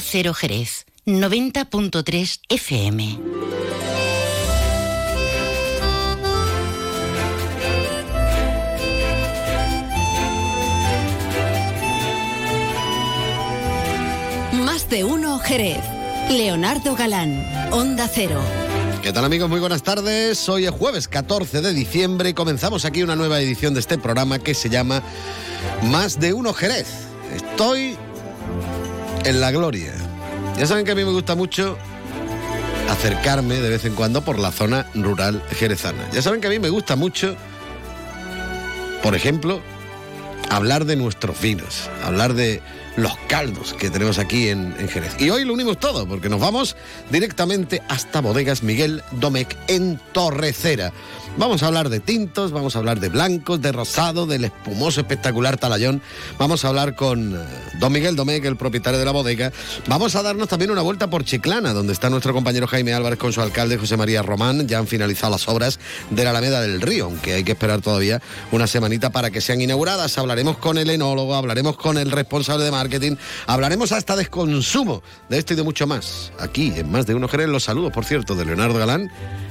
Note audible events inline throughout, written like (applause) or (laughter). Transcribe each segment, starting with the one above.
Cero Jerez, 90.3 FM. Más de uno Jerez. Leonardo Galán, Onda Cero. ¿Qué tal amigos? Muy buenas tardes. Hoy es jueves 14 de diciembre y comenzamos aquí una nueva edición de este programa que se llama Más de uno Jerez. Estoy en la gloria. Ya saben que a mí me gusta mucho acercarme de vez en cuando por la zona rural jerezana. Ya saben que a mí me gusta mucho, por ejemplo, hablar de nuestros vinos, hablar de los caldos que tenemos aquí en, Jerez. Y hoy lo unimos todo, porque nos vamos directamente hasta Bodegas Miguel Domecq en Torrecera. Vamos a hablar de tintos, vamos a hablar de blancos, de rosado, del espumoso espectacular talayón. Vamos a hablar con eh, don Miguel Domecq, el propietario de la bodega. Vamos a darnos también una vuelta por Chiclana, donde está nuestro compañero Jaime Álvarez con su alcalde José María Román. Ya han finalizado las obras de la Alameda del Río, aunque hay que esperar todavía una semanita para que sean inauguradas. Hablaremos con el enólogo, hablaremos con el responsable de marketing, hablaremos hasta de consumo de esto y de mucho más. Aquí, en Más de Uno Jerez, los saludos, por cierto, de Leonardo Galán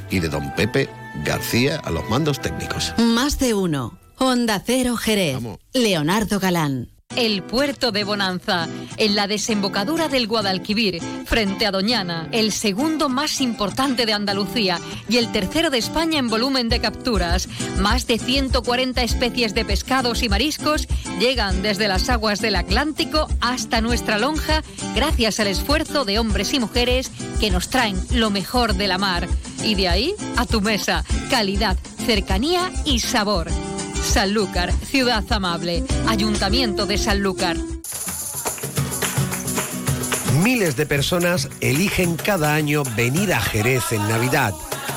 y de don Pepe García a los mandos técnicos. Más de uno. Onda Cero Jerez. Vamos. Leonardo Galán. El puerto de Bonanza, en la desembocadura del Guadalquivir, frente a Doñana, el segundo más importante de Andalucía y el tercero de España en volumen de capturas. Más de 140 especies de pescados y mariscos llegan desde las aguas del Atlántico hasta nuestra lonja gracias al esfuerzo de hombres y mujeres que nos traen lo mejor de la mar. Y de ahí a tu mesa, calidad, cercanía y sabor. Sanlúcar, ciudad amable. Ayuntamiento de Sanlúcar. Miles de personas eligen cada año venir a Jerez en Navidad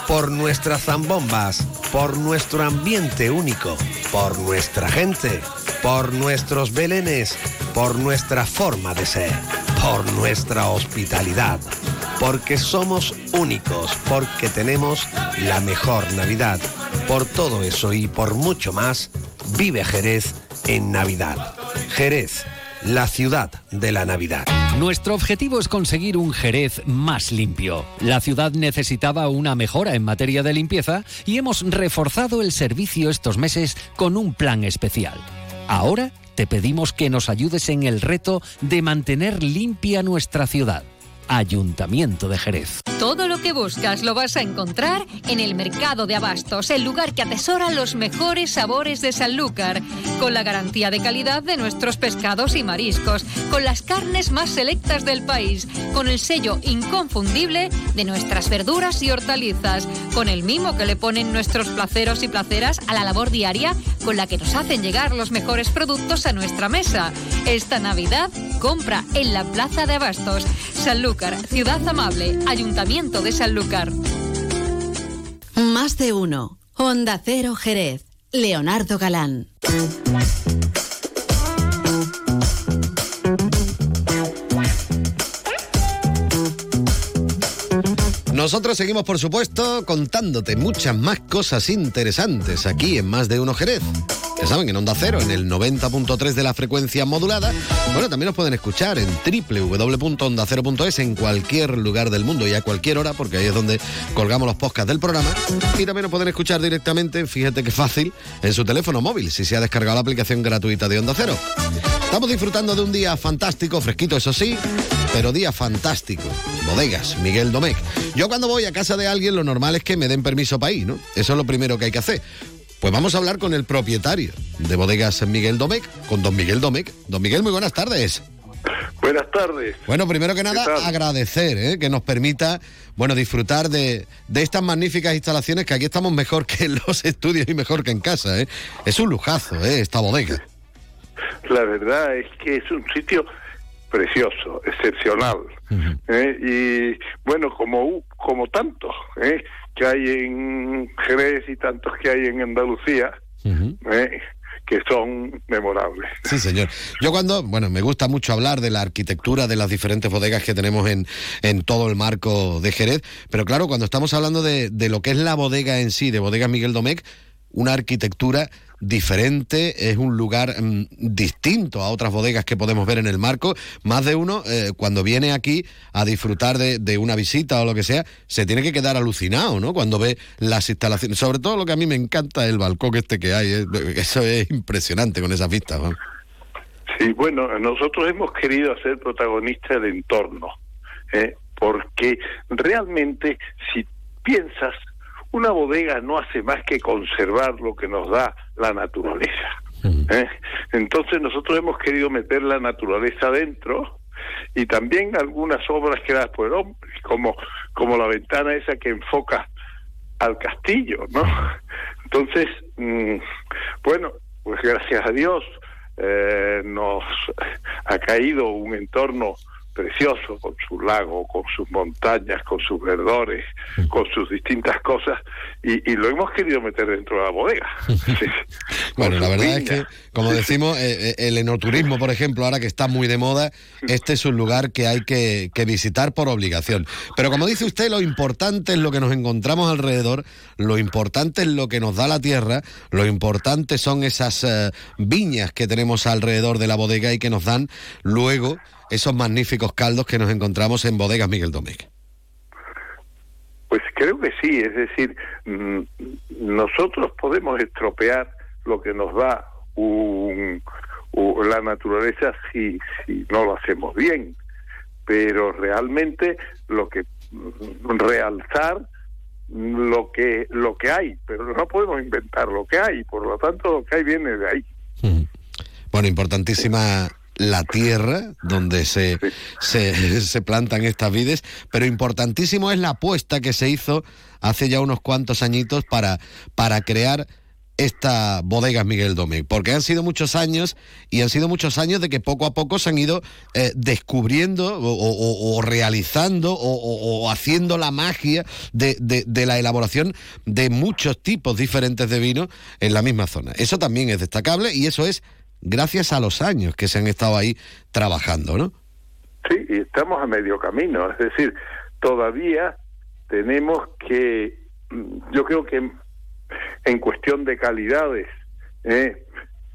por nuestras zambombas, por nuestro ambiente único, por nuestra gente, por nuestros belenes, por nuestra forma de ser, por nuestra hospitalidad, porque somos únicos, porque tenemos la mejor Navidad. Por todo eso y por mucho más, vive Jerez en Navidad. Jerez, la ciudad de la Navidad. Nuestro objetivo es conseguir un Jerez más limpio. La ciudad necesitaba una mejora en materia de limpieza y hemos reforzado el servicio estos meses con un plan especial. Ahora te pedimos que nos ayudes en el reto de mantener limpia nuestra ciudad. Ayuntamiento de Jerez. Todo lo que buscas lo vas a encontrar en el Mercado de Abastos, el lugar que atesora los mejores sabores de Sanlúcar, con la garantía de calidad de nuestros pescados y mariscos, con las carnes más selectas del país, con el sello inconfundible de nuestras verduras y hortalizas, con el mimo que le ponen nuestros placeros y placeras a la labor diaria con la que nos hacen llegar los mejores productos a nuestra mesa. Esta Navidad, compra en la Plaza de Abastos, Sanlúcar. Ciudad Amable, Ayuntamiento de Sanlúcar. Más de uno. Onda Cero Jerez. Leonardo Galán. Nosotros seguimos, por supuesto, contándote muchas más cosas interesantes aquí en Más de Uno Jerez. Ya saben, en Onda Cero, en el 90.3 de la frecuencia modulada. Bueno, también nos pueden escuchar en www.ondacero.es en cualquier lugar del mundo y a cualquier hora, porque ahí es donde colgamos los podcasts del programa. Y también nos pueden escuchar directamente, fíjate que fácil, en su teléfono móvil, si se ha descargado la aplicación gratuita de Onda Cero. Estamos disfrutando de un día fantástico, fresquito, eso sí, pero día fantástico. Bodegas, Miguel Domecq. Yo cuando voy a casa de alguien, lo normal es que me den permiso para ir, ¿no? Eso es lo primero que hay que hacer. Pues vamos a hablar con el propietario de Bodegas Miguel Domecq, con don Miguel Domecq. Don Miguel, muy buenas tardes. Buenas tardes. Bueno, primero que nada, agradecer ¿eh? que nos permita, bueno, disfrutar de, de estas magníficas instalaciones que aquí estamos mejor que en los (laughs) estudios y mejor que en casa. ¿eh? Es un lujazo, ¿eh? esta bodega. La verdad es que es un sitio precioso, excepcional. ¿eh? Y bueno, como, como tantos ¿eh? Que hay en Jerez y tantos que hay en Andalucía, ¿eh? que son memorables. Sí, señor. Yo cuando, bueno, me gusta mucho hablar de la arquitectura de las diferentes bodegas que tenemos en, en todo el marco de Jerez, pero claro, cuando estamos hablando de, de lo que es la bodega en sí, de Bodegas Miguel Domecq, una arquitectura diferente, es un lugar mm, distinto a otras bodegas que podemos ver en el marco. Más de uno, eh, cuando viene aquí a disfrutar de, de, una visita o lo que sea, se tiene que quedar alucinado, ¿no? Cuando ve las instalaciones. Sobre todo lo que a mí me encanta el balcón este que hay. Eso es impresionante con esas vistas. Sí, bueno, nosotros hemos querido hacer protagonista del entorno, ¿eh? porque realmente si piensas, una bodega no hace más que conservar lo que nos da la naturaleza. ¿eh? Entonces nosotros hemos querido meter la naturaleza dentro y también algunas obras creadas por el hombre, como, como la ventana esa que enfoca al castillo, ¿no? Entonces, mm, bueno, pues gracias a Dios eh, nos ha caído un entorno precioso, con su lago, con sus montañas, con sus verdores, con sus distintas cosas, y, lo hemos querido meter dentro de la bodega. (laughs) bueno, la verdad es que, como decimos, eh, eh, el enoturismo, por ejemplo, ahora que está muy de moda, este es un lugar que hay que, visitar por obligación. Pero como dice usted, lo importante es lo que nos encontramos alrededor, lo importante es lo que nos da la tierra, lo importante son esas eh, viñas que tenemos alrededor de la bodega y que nos dan luego esos magníficos caldos que nos encontramos en bodegas Miguel Domecq. Pues creo que sí, es decir, mm, nosotros podemos estropear lo que nos da la naturaleza si, si no lo hacemos bien, pero realmente lo que mm, realzar lo que lo que hay, pero no podemos inventar lo que hay, por lo tanto lo que hay viene de ahí. Bueno, importantísima la tierra donde se, (laughs) se, plantan estas vides, pero importantísimo es la apuesta que se hizo hace ya unos cuantos añitos para, para crear esta bodega Miguel Domecq, porque han sido muchos años y han sido muchos años de que poco a poco se han ido eh, descubriendo o, realizando o, haciendo la magia de, de, la elaboración de muchos tipos diferentes de vino en la misma zona. Eso también es destacable y eso es gracias a los años que se han estado ahí trabajando, ¿no? Sí, y estamos a medio camino, es decir, todavía tenemos que, mm, yo creo que en cuestión de calidades, ¿eh?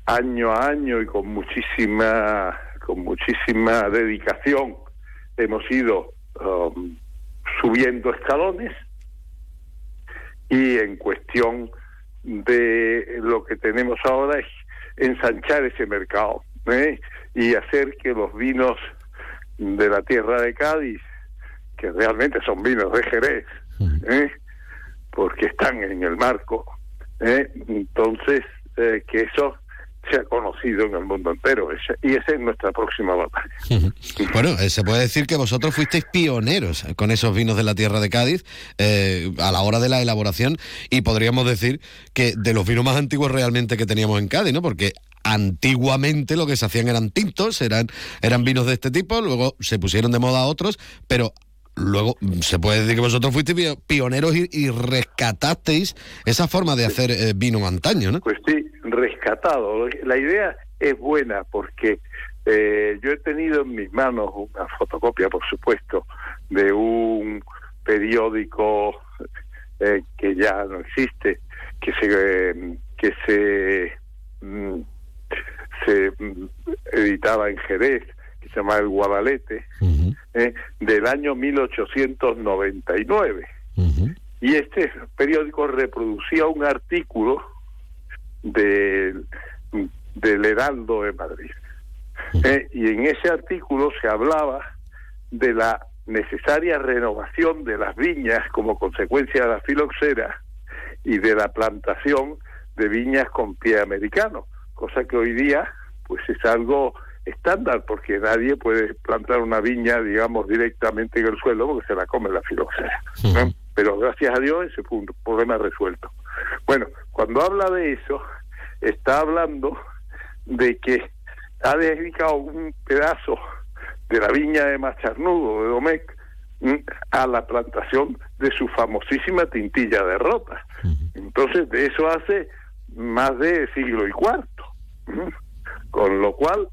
año a año y con muchísima, con muchísima dedicación, hemos ido um, subiendo escalones y en cuestión de lo que tenemos ahora es ensanchar ese mercado ¿eh? y hacer que los vinos de la tierra de Cádiz, que realmente son vinos de Jerez, ¿eh? porque están en el marco, ¿eh? entonces que eso sea conocido en el mundo entero. Y esa es nuestra próxima batalla. (laughs) Bueno, se puede decir que vosotros fuisteis pioneros con esos vinos de la tierra de Cádiz a la hora de la elaboración y podríamos decir que de los vinos más antiguos realmente que teníamos en Cádiz, ¿no? Porque antiguamente lo que se hacían eran tintos, eran, eran vinos de este tipo, luego se pusieron de moda otros, pero luego se puede decir que vosotros fuisteis pioneros y, rescatasteis esa forma de hacer eh, vino antaño, ¿no? Pues sí, rescatado. La idea es buena porque eh, yo he tenido en mis manos una fotocopia, por supuesto, de un periódico eh, que ya no existe, que se que se mm, se mm, editaba en Jerez, se llama El Guadalete, eh, del año 1899. Y este periódico reproducía un artículo del Heraldo de Madrid. Eh, y en ese artículo se hablaba de la necesaria renovación de las viñas como consecuencia de la filoxera y de la plantación de viñas con pie americano cosa que hoy día pues es algo estándar porque nadie puede plantar una viña digamos directamente en el suelo porque se la come la filoxera pero gracias a Dios ese fue un problema resuelto. Bueno cuando habla de eso está hablando de que ha dedicado un pedazo de la viña de Macharnudo de Domecq a la plantación de su famosísima tintilla de rota. Entonces de eso hace más de siglo y cuarto con lo cual,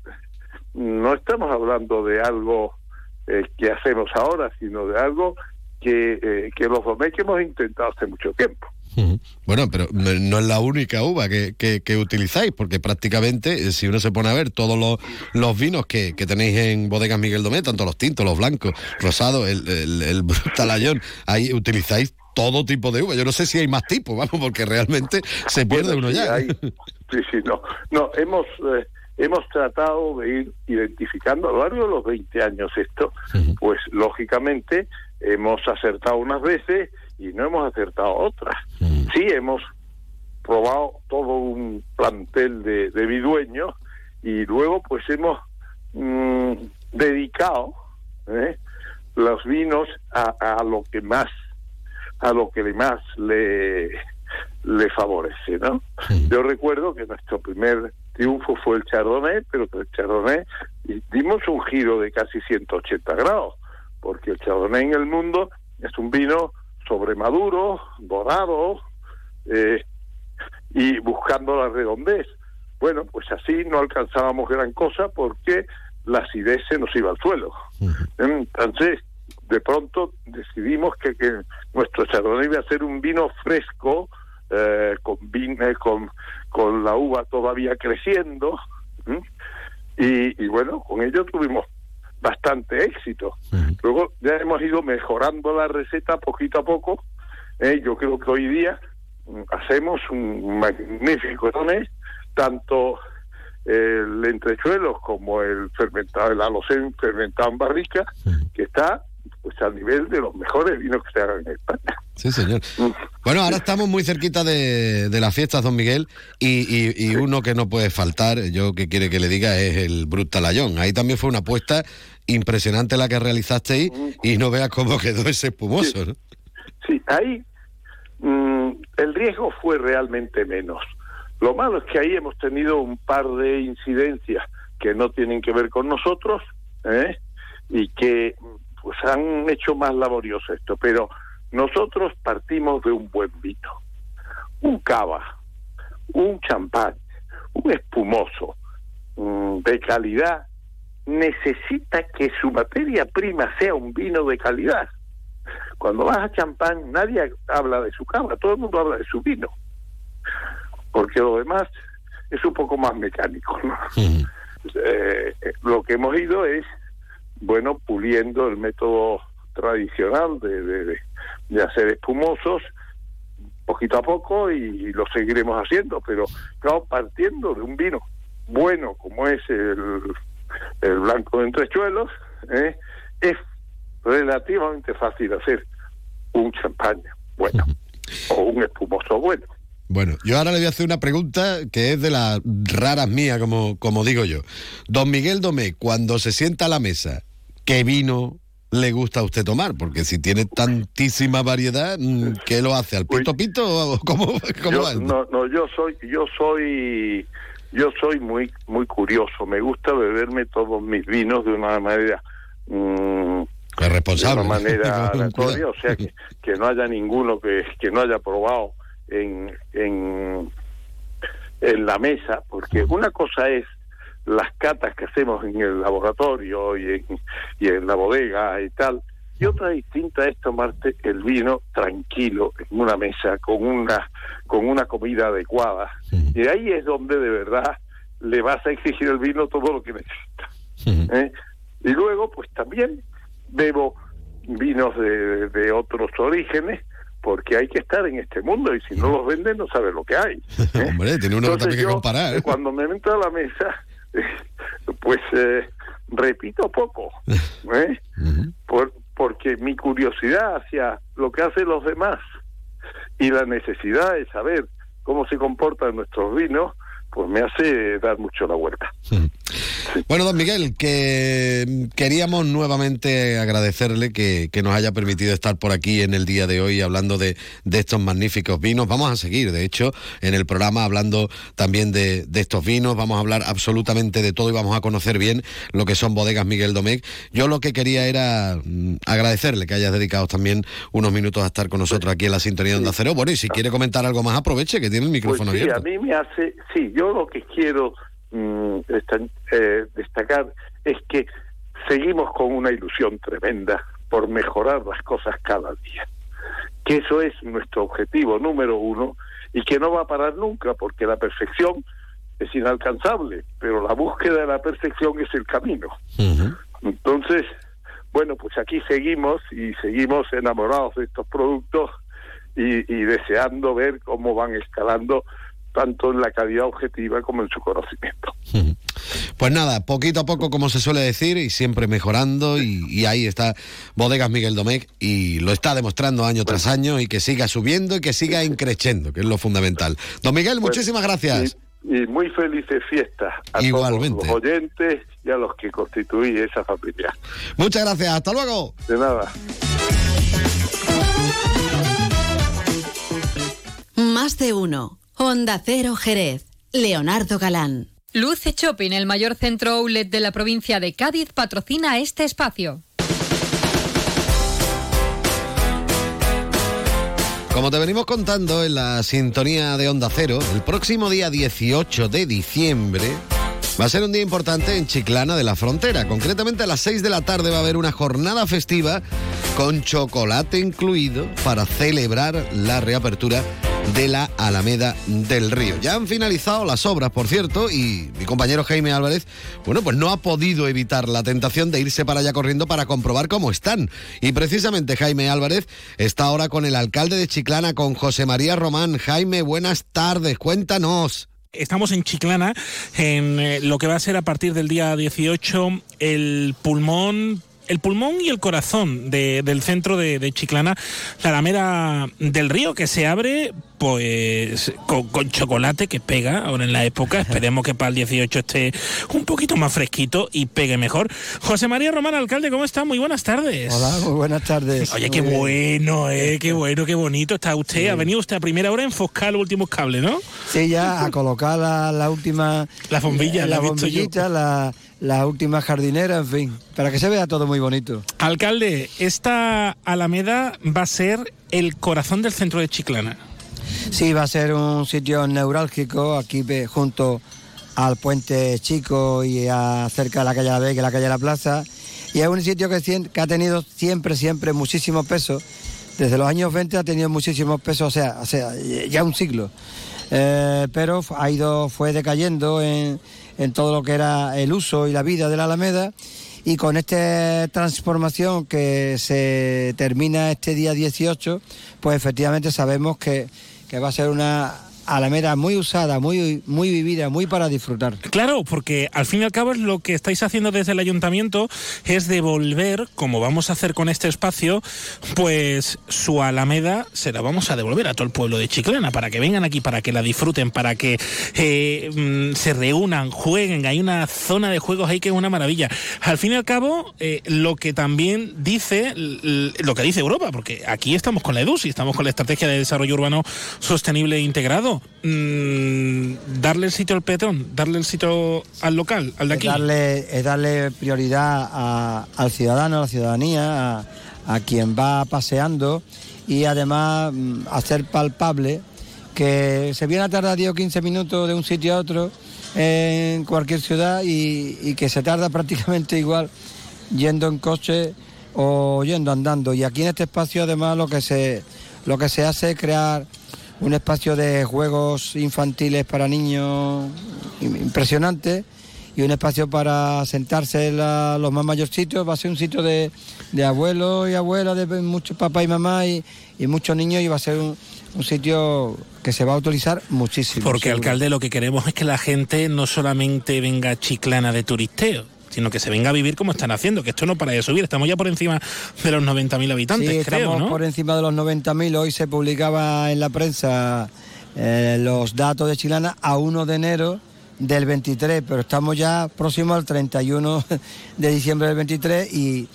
no estamos hablando de algo eh, que hacemos ahora, sino de algo que, eh, que los que hemos intentado hace mucho tiempo. Bueno, pero no es la única uva que, que, utilizáis, porque prácticamente, eh, si uno se pone a ver todos los, los vinos que, que, tenéis en bodegas Miguel Domé, tanto los tintos, los blancos, rosados, el, el, el (laughs) talayón, ahí utilizáis todo tipo de uva. Yo no sé si hay más tipos, vamos, porque realmente se pierde uno ya. (laughs) sí, sí, no. No, hemos, eh, hemos tratado de ir identificando a lo largo de los 20 años esto, pues lógicamente hemos acertado unas veces y no hemos acertado otras. Sí, hemos probado todo un plantel de, de bidueños y luego pues hemos mm, dedicado ¿eh? los vinos a, a lo que más a lo que más le, le favorece, ¿no? Yo recuerdo que nuestro primer triunfo fue el Chardonnay, pero el Chardonnay dimos un giro de casi 180 grados, porque el Chardonnay en el mundo es un vino sobremaduro, dorado, eh, y buscando la redondez. Bueno, pues así no alcanzábamos gran cosa porque la acidez se nos iba al suelo. Entonces, de pronto decidimos que, que nuestro chardonnay iba a ser un vino fresco, eh, con, vino, con, con la uva todavía creciendo, y, bueno, con ello tuvimos bastante éxito. Luego ya hemos ido mejorando la receta poquito a poco. ¿eh? yo creo que hoy día mm, hacemos un magnífico chardonnay, tanto el entrechuelos como el fermentado, el alocén fermentado en barrica, que está pues al nivel de los mejores vinos que se hagan en España. Sí, señor. Bueno, ahora estamos muy cerquita de, de las fiestas, don Miguel, y, y, uno que no puede faltar, yo que quiere que le diga, es el Brutalallón. Ahí también fue una apuesta impresionante la que realizasteis y no veas cómo quedó ese espumoso. Sí, sí ahí mm, el riesgo fue realmente menos. Lo malo es que ahí hemos tenido un par de incidencias que no tienen que ver con nosotros, ¿eh? y que pues han hecho más laborioso esto, pero nosotros partimos de un buen vino, un cava, un champán, un espumoso mm, de calidad, necesita que su materia prima sea un vino de calidad. Cuando vas a champán, nadie habla de su cava, todo el mundo habla de su vino, porque lo demás es un poco más mecánico. ¿no? Eh, lo que hemos ido es bueno, puliendo el método tradicional de, de, hacer espumosos poquito a poco y lo seguiremos haciendo, pero claro, partiendo de un vino bueno como es el, el blanco de entrechuelos, ¿eh? es relativamente fácil hacer un champaña bueno o un espumoso bueno. Bueno, yo ahora le voy a hacer una pregunta que es de las raras mías, como, como digo yo. Don Miguel Domé, cuando se sienta a la mesa ¿qué vino le gusta a usted tomar? Porque si tiene tantísima variedad, mm, ¿qué lo hace? ¿Al pito pito o (laughs) cómo, cómo No, no, yo soy, yo soy, yo soy muy, muy curioso. Me gusta beberme todos mis vinos de una manera mm, responsable. De una manera (laughs) aleatoria, o sea que, que no haya ninguno que, que no haya probado en, en, en la mesa, porque una cosa es las catas que hacemos en el laboratorio y en, y en la bodega y tal. Y otra distinta es tomarte el vino tranquilo en una mesa con una con una comida adecuada. Y ahí es donde de verdad le vas a exigir el vino todo lo que necesita. ¿eh? Y luego, pues también bebo vinos de, de otros orígenes porque hay que estar en este mundo y si no los venden no sabe lo que hay. (laughs) Hombre, tiene uno también que comparar. ¿eh? Cuando me meto a la mesa, (laughs) pues eh, repito poco, (laughs) ¿eh? Por, porque mi curiosidad hacia lo que hacen los demás y la necesidad de saber cómo se comportan nuestros vinos, pues me hace dar mucho la vuelta. Bueno, don Miguel, que queríamos nuevamente agradecerle que, nos haya permitido estar por aquí en el día de hoy hablando de, estos magníficos vinos. Vamos a seguir, de hecho, en el programa hablando también de, estos vinos. Vamos a hablar absolutamente de todo y vamos a conocer bien lo que son bodegas Miguel Domecq. Yo lo que quería era mm, agradecerle que hayas dedicado también unos minutos a estar con nosotros aquí en la sintonía de Onda Cero. Bueno, y si quiere comentar algo más, aproveche que tiene el micrófono pues sí, A mí me hace, sí, yo lo que quiero Mm, eh, destacar es que seguimos con una ilusión tremenda por mejorar las cosas cada día. que eso es nuestro objetivo número uno y que no va a parar nunca porque la perfección es inalcanzable, pero la búsqueda de la perfección es el camino. Entonces, bueno, pues aquí seguimos y seguimos enamorados de estos productos y, y deseando ver cómo van escalando tanto en la calidad objetiva como en su conocimiento. Pues nada, poquito a poco, como se suele decir, y siempre mejorando, y, ahí está Bodegas Miguel Domecq, y lo está demostrando año tras año, y que siga subiendo y que siga increciendo, que es lo fundamental. Don Miguel, pues, muchísimas gracias. Y, muy felices fiestas a Igualmente. todos los oyentes y a los que constituyen esa familia. Muchas gracias, hasta luego. De nada. Más de uno. Honda Cero Jerez. Leonardo Galán. Luce Shopping, el mayor centro outlet de la provincia de Cádiz, patrocina este espacio. Como te venimos contando en la sintonía de Onda Cero, el próximo día 18 de diciembre va a ser un día importante en Chiclana de la Frontera. Concretamente a las 6 de la tarde va a haber una jornada festiva con chocolate incluido para celebrar la reapertura de la Alameda del Río. Ya han finalizado las obras, por cierto, y mi compañero Jaime Álvarez, bueno, pues no ha podido evitar la tentación de irse para allá corriendo para comprobar cómo están. Y precisamente Jaime Álvarez está ahora con el alcalde de Chiclana, con José María Román. Jaime, buenas tardes, cuéntanos. Estamos en Chiclana, en eh, lo que va a ser a partir del día 18 el pulmón el pulmón y el corazón del centro de, Chiclana, la Alameda del Río, que se abre pues con, chocolate que pega ahora en la época. Esperemos que para el 18 esté un poquito más fresquito y pegue mejor. José María Román, alcalde, ¿cómo está? Muy buenas tardes. Hola, muy buenas tardes. Oye, qué bueno, eh, qué bueno, qué bonito está usted. Ha venido usted a primera hora a enfoscar los últimos cables, ¿no? Sí, ya a colocar la, última... La bombilla, la, la bombillita, la la última jardinera, en fin, para que se vea todo muy bonito. Alcalde, esta Alameda va a ser el corazón del centro de Chiclana. Sí, va a ser un sitio neurálgico aquí junto al puente chico y cerca de la calle La Vega y la calle La Plaza. Y es un sitio que, ha tenido siempre, siempre muchísimo peso. Desde los años 20 ha tenido muchísimo peso, o sea, o sea ya un siglo. Eh, pero ha ido, fue decayendo en, en todo lo que era el uso y la vida de la Alameda. Y con esta transformación que se termina este día 18, pues efectivamente sabemos que, que va a ser una Alameda muy usada, muy, muy vivida, muy para disfrutar. Claro, porque al fin y al cabo lo que estáis haciendo desde el ayuntamiento es devolver, como vamos a hacer con este espacio, pues su Alameda se la vamos a devolver a todo el pueblo de Chiclana para que vengan aquí, para que la disfruten, para que eh, mm, se reúnan, jueguen. Hay una zona de juegos ahí que es una maravilla. Al fin y al cabo, eh, lo que también dice, lo que dice Europa, porque aquí estamos con la EDUS y estamos con la Estrategia de Desarrollo Urbano Sostenible e Integrado Mm, darle el sitio al peatón, darle el sitio al local, al de aquí. Es darle, es darle prioridad al ciudadano, a la ciudadanía, a, quien va paseando y además mm, hacer palpable que se viene a tardar 10 o 15 minutos de un sitio a otro en cualquier ciudad y, y que se tarda (laughs) prácticamente igual yendo en coche o yendo andando. Y aquí en este espacio además lo que se, lo que se hace es crear un espacio de juegos infantiles para niños impresionante y un espacio para sentarse los más mayorcitos. Va a ser un sitio de, abuelos y abuelas, de muchos papás y mamás y, muchos niños y va a ser un, un sitio que se va a utilizar muchísimo. Porque, alcalde, lo que queremos es que la gente no solamente venga chiclana de turisteo, sino que se venga a vivir como están haciendo, que esto no para de subir, estamos ya por encima de los 90.000 habitantes, sí, creo, estamos por encima de los 90.000, hoy se publicaba en la prensa eh, los datos de Chilana a 1 de enero del 23, pero estamos ya próximos al 31 de diciembre del 23 y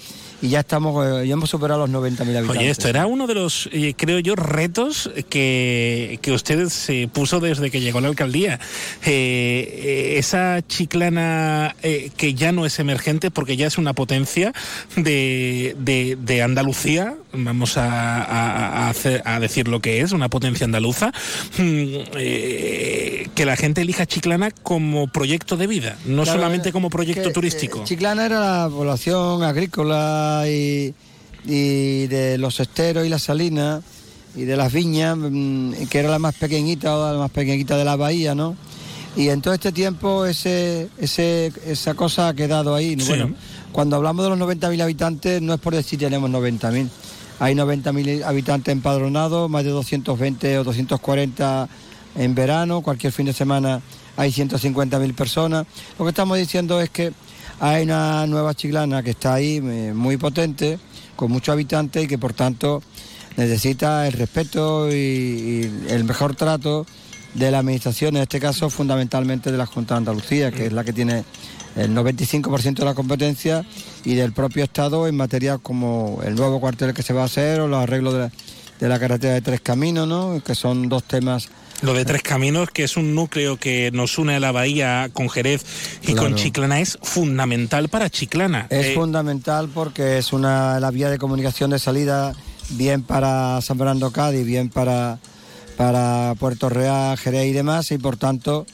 y ya estamos eh, ya hemos superado los 90.000 habitantes. Oye, esto era uno de los, eh, creo yo, retos que, que usted se puso desde que llegó a la alcaldía. Eh, esa chiclana que ya no es emergente porque ya es una potencia de, de, Andalucía, vamos a, a, decir lo que es, una potencia andaluza, mm, que la gente elija Chiclana como proyecto de vida, no solamente como proyecto turístico. Chiclana era la población agrícola y, de los esteros y las salinas, y de las viñas, mm, que era la más pequeñita o la más pequeñita de la bahía, ¿no? Y en todo este tiempo ese, ese, esa cosa ha quedado ahí. Sí. Bueno, cuando hablamos de los 90.000 habitantes no es por decir tenemos 90.000. Hay 90.000 habitantes empadronados, más de 220 o 240 en verano, cualquier fin de semana hay 150.000 personas. Lo que estamos diciendo es que hay una nueva chiclana que está ahí eh, muy potente, con muchos habitantes y que por tanto necesita el respeto y, y el mejor trato de la administración, en este caso fundamentalmente de la Junta de Andalucía, que es la que tiene el 95% de la competencia y del propio Estado en materia como el nuevo cuartel que se va a hacer o los arreglos de la, de la carretera de Tres Caminos, ¿no? que son dos temas Lo de Tres Caminos, que es un núcleo que nos une a la bahía con Jerez y Claro. con Chiclana, es fundamental para Chiclana. Es Eh, fundamental porque es una la vía de comunicación de salida bien para San Fernando Cádiz, bien para, para Puerto Real, Jerez y demás, y por tanto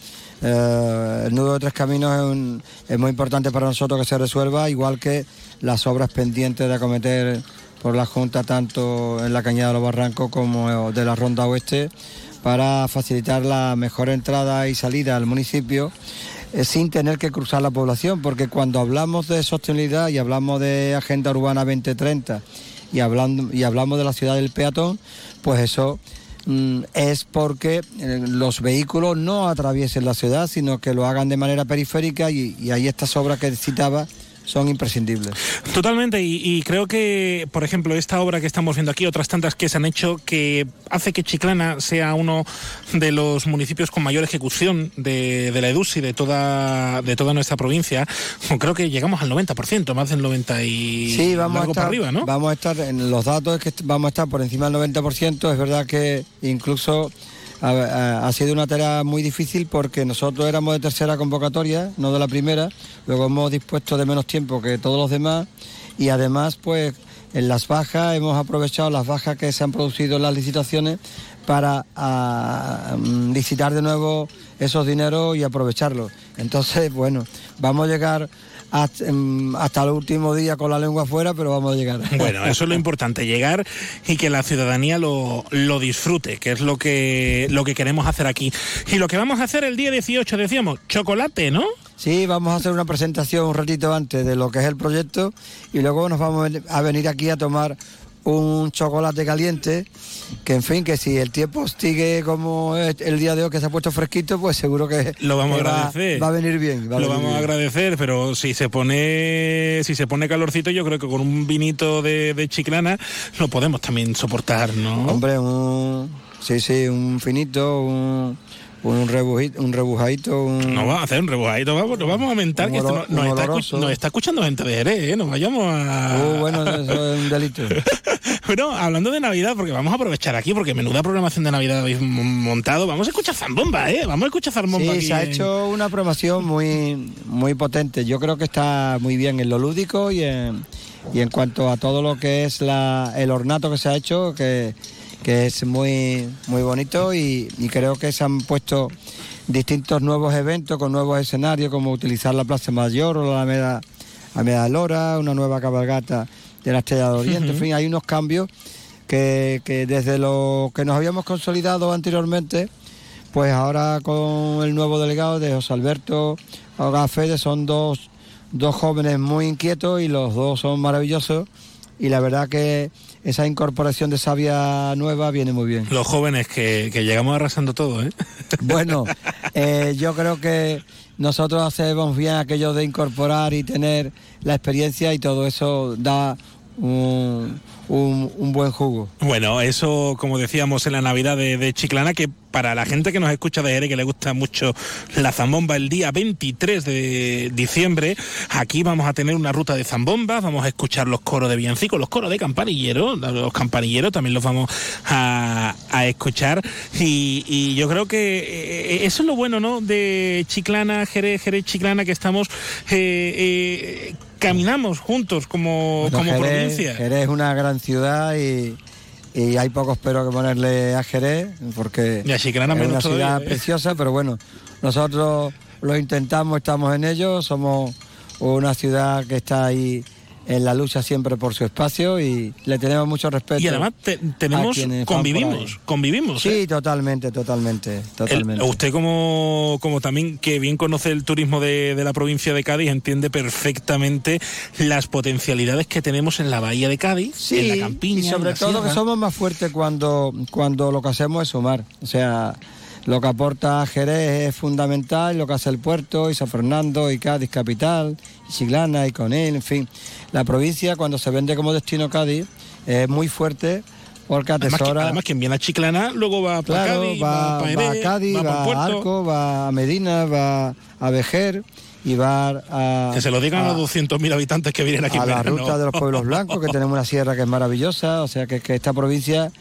eh, el nudo de Tres Caminos es, un- es muy importante para nosotros que se resuelva, igual que las obras pendientes de acometer por la Junta, tanto en la Cañada de los Barrancos como de la Ronda Oeste, para facilitar la mejor entrada y salida al municipio eh, sin tener que cruzar la población, porque cuando hablamos de sostenibilidad y hablamos de Agenda Urbana 2030 y, hablando, y hablamos de la ciudad del peatón, pues eso es porque eh, los vehículos no atraviesen la ciudad, sino que lo hagan de manera periférica y, y ahí estas obras que citaba son imprescindibles. Totalmente, y, y creo que, por ejemplo, esta obra que estamos viendo aquí, otras tantas que se han hecho, que hace que Chiclana sea uno de los municipios con mayor ejecución de, de la EDUSI de toda, de toda nuestra provincia, creo que llegamos al 90%, más del 90 y Sí, vamos a estar, para arriba, ¿no? vamos a estar en los datos es que vamos a estar por encima del 90%. Es verdad que incluso ha, ha- ha sido una tarea muy difícil porque nosotros éramos de tercera convocatoria, no de la primera. Luego hemos dispuesto de menos tiempo que todos los demás y además, pues en las bajas hemos aprovechado las bajas que se han producido en las licitaciones para ah, mm, licitar de nuevo esos dineros y aprovecharlos. Entonces, (laughs) bueno, vamos a llegar hasta, hasta el último día con la lengua afuera, pero vamos a llegar. (laughs) Bueno, eso es lo importante, llegar y que la ciudadanía lo, lo disfrute, que es lo que, lo que queremos hacer aquí. Y lo que vamos a hacer el día 18, decíamos, chocolate, ¿no? Sí, vamos a hacer una presentación un ratito antes de lo que es el proyecto y luego nos vamos a venir aquí a tomar un chocolate caliente, que en fin, que si el tiempo sigue como es el día de hoy que se ha puesto fresquito, pues seguro que Lo vamos a que va- agradecer. Va, a venir bien. va a Lo venir vamos a agradecer, pero si se pone si se pone calorcito, yo creo que con un vinito de, de chiclana lo podemos también soportar, ¿no? Hombre, un, sí, sí, un finito, un, un, rebujito, un rebujadito, un... No vamos a hacer un rebujadito, vamos, nos vamos a aumentar Un que esto no- nos, está, nos escuchando gente de Jerez, ¿eh? Nos vayamos a... Uh, bueno, eso es un delito. (laughs) Bueno, hablando de Navidad, porque vamos a aprovechar aquí, porque menuda programación de Navidad habéis montado, vamos a escuchar Zambomba, ¿eh? Vamos a escuchar Zambomba Sí, aquí se ha en- hecho una promoción muy, muy potente. Yo creo que está muy bien en lo lúdico y en, y en cuanto a todo lo que es la, el ornato que se ha hecho, que, que es muy, muy bonito y, y creo que se han puesto distintos nuevos eventos con nuevos escenarios, como utilizar la Plaza Mayor o la Alameda, Alameda de Lora, una nueva cabalgata de la Estrella de Oriente. En fin, hay unos cambios que, que desde lo que nos habíamos consolidado anteriormente, pues ahora con el nuevo delegado de José Alberto Fede son dos, dos jóvenes muy inquietos y los dos son maravillosos y la verdad que esa incorporación de savia nueva viene muy bien. Los jóvenes que, que llegamos arrasando todo, ¿eh? (laughs) Bueno, eh, yo creo que nosotros hacemos bien aquello de incorporar y tener la experiencia y todo eso da un, un- buen jugo. Bueno, eso, como decíamos en la Navidad de, de Chiclana, que para la gente que nos escucha de Jerez, que le gusta mucho la zambomba, el día 23 de diciembre, aquí vamos a tener una ruta de zambombas, vamos a escuchar los coros de villancicos, los coros de campanilleros, los campanilleros también los vamos a, a escuchar. Y, y yo creo que eh, eso es lo bueno, ¿no? De Chiclana, Jerez, Jerez, Chiclana, que estamos... eh, eh, Caminamos juntos como, Bueno, como Jerez, provincia. Jerez es una gran ciudad y, y hay pocos pero que ponerle a Jerez porque Y a Chiclana es una ciudad todavía, ¿eh? preciosa, pero bueno, nosotros lo intentamos, estamos en ello, somos una ciudad que está ahí en la lucha siempre por su espacio y le tenemos mucho respeto. Y además tenemos, convivimos, convivimos. Sí, ¿eh? totalmente, totalmente, totalmente. usted como, como también que bien conoce el turismo de, la provincia de Cádiz, entiende perfectamente las potencialidades que tenemos en la bahía de Cádiz, en la campiña. Y sobre todo que somos más fuertes cuando, cuando lo que hacemos es sumar. O sea, lo que aporta Jerez es fundamental, lo que hace el puerto, y San Fernando, y Cádiz capital, y Chiclana, y Conil, en fin. La provincia, cuando se vende como destino Cádiz, es muy fuerte porque atesora... Además, quien viene a Chiclana luego va a Cádiz, va, a Cádiz, va, a Arco, va a Medina, va a Vejer y va a... Que se lo digan a, los 200.000 habitantes que vienen aquí. A la ruta de los pueblos (laughs) blancos, que tenemos una sierra que es maravillosa, o sea que, que esta provincia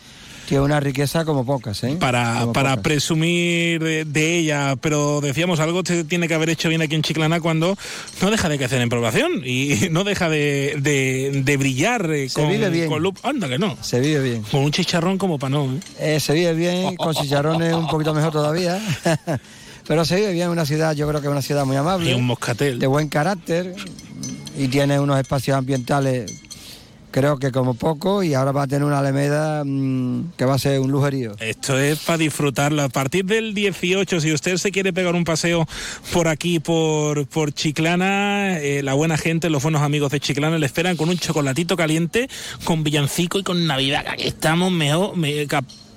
tiene una riqueza como pocas, ¿eh? Para, para presumir de, ella, pero decíamos, algo se tiene que haber hecho bien aquí en Chiclana cuando no deja de crecer en población y (laughs) no deja de, de, brillar eh, se vive bien. Anda que no. Se vive bien. Con un chicharrón como para no. ¿eh? se vive bien, con chicharrones un poquito mejor todavía. (laughs) pero se vive bien en una ciudad, yo creo que es una ciudad muy amable. Y un moscatel. De buen carácter y tiene unos espacios ambientales creo que como poco y ahora va a tener una Alameda mm, que va a ser un lujerío. Esto es para disfrutarlo. A partir del 18, si usted se quiere pegar un paseo por aquí, por, por Chiclana, eh, la buena gente, los buenos amigos de Chiclana le esperan con un chocolatito caliente, con villancico y con Navidad. Aquí estamos mejor...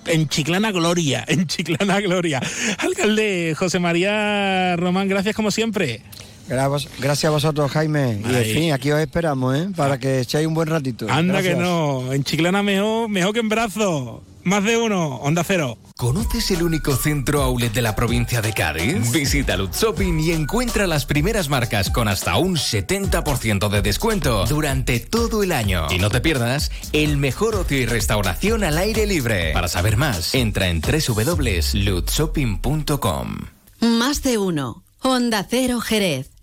en Chiclana Gloria, (laughs) en Chiclana Gloria. Alcalde José María Román, gracias como siempre. Gracias a vosotros, Jaime. Y en fin, aquí os esperamos, ¿eh? Para que echéis un buen ratito. Anda que no. En Chiclana mejor, mejor que en brazo. Más de uno, Onda Cero. ¿Conoces el único centro outlet de la provincia de Cádiz? Visita Lutz Shopping y encuentra las primeras marcas con hasta un 70% de descuento durante todo el año. Y no te pierdas el mejor ocio y restauración al aire libre. Para saber más, entra en www.lutzshopping.com. Más de uno. Onda Cero Jerez.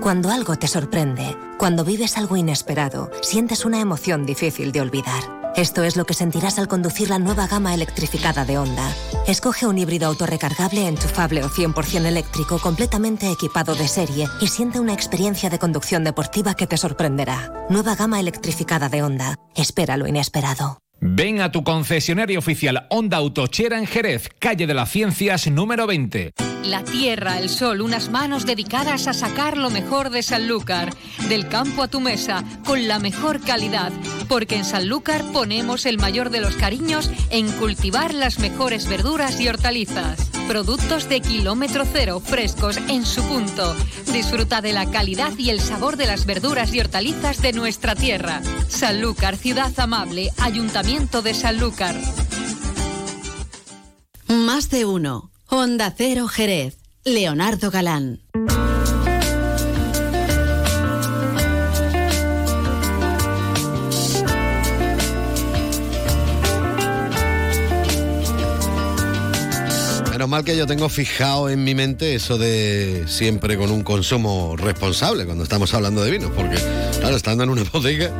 Cuando algo te sorprende, cuando vives algo inesperado, sientes una emoción difícil de olvidar. Esto es lo que sentirás al conducir la nueva gama electrificada de Honda. Escoge un híbrido autorrecargable, enchufable o 100% eléctrico completamente equipado de serie y siente una experiencia de conducción deportiva que te sorprenderá. Nueva gama electrificada de Honda. Espera lo inesperado. Ven a tu concesionario oficial Honda Autochera en Jerez, calle de las Ciencias número 20. La tierra, el sol, unas manos dedicadas a sacar lo mejor de Sanlúcar. Del campo a tu mesa, con la mejor calidad. Porque en Sanlúcar ponemos el mayor de los cariños en cultivar las mejores verduras y hortalizas. Productos de kilómetro cero, frescos en su punto. Disfruta de la calidad y el sabor de las verduras y hortalizas de nuestra tierra. Sanlúcar, ciudad amable, Ayuntamiento de Sanlúcar. Más de uno. Honda Cero Jerez. Leonardo Galán. Menos mal que yo tengo fijado en mi mente eso de siempre con un consumo responsable cuando estamos hablando de vinos, porque claro, estando en una (laughs) bodega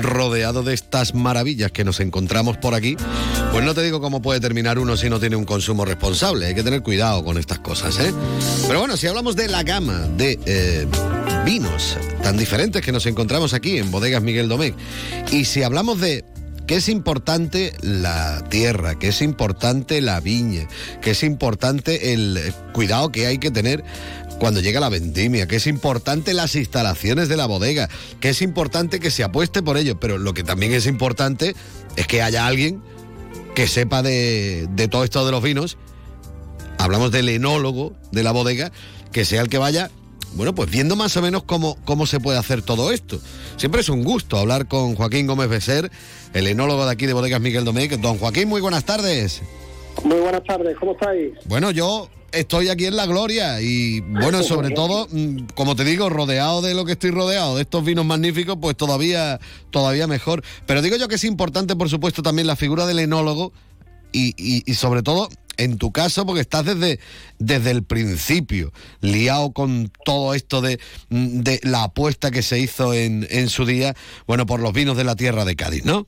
rodeado de estas maravillas que nos encontramos por aquí, pues no te digo cómo puede terminar uno si no tiene un consumo responsable. Hay que tener cuidado con estas cosas, ¿eh? Pero bueno, si hablamos de la gama de eh, vinos tan diferentes que nos encontramos aquí en Bodegas Miguel Domecq, y si hablamos de que es importante la tierra, que es importante la viña, que es importante el cuidado que hay que tener cuando llega la vendimia, que es importante las instalaciones de la bodega, que es importante que se apueste por ello, pero lo que también es importante es que haya alguien que sepa de, todo esto de los vinos, hablamos del enólogo de la bodega, que sea el que vaya bueno, pues viendo más o menos cómo, cómo se puede hacer todo esto. Siempre es un gusto hablar con Joaquín Gómez Becer, el enólogo de aquí de Bodegas Miguel Domecq. Don Joaquín, muy buenas tardes. Muy buenas tardes, ¿cómo estáis? Bueno, yo estoy aquí en la gloria y bueno, (laughs) sobre todo, mm, como te digo, rodeado de lo que estoy rodeado, de estos vinos magníficos, pues todavía, todavía mejor. Pero digo yo que es importante, por supuesto, también la figura del enólogo y, y, y sobre todo en tu caso, porque estás desde, desde el principio, liado con todo esto de, de la apuesta que se hizo en, en su día, bueno, por los vinos de la tierra de Cádiz, ¿no?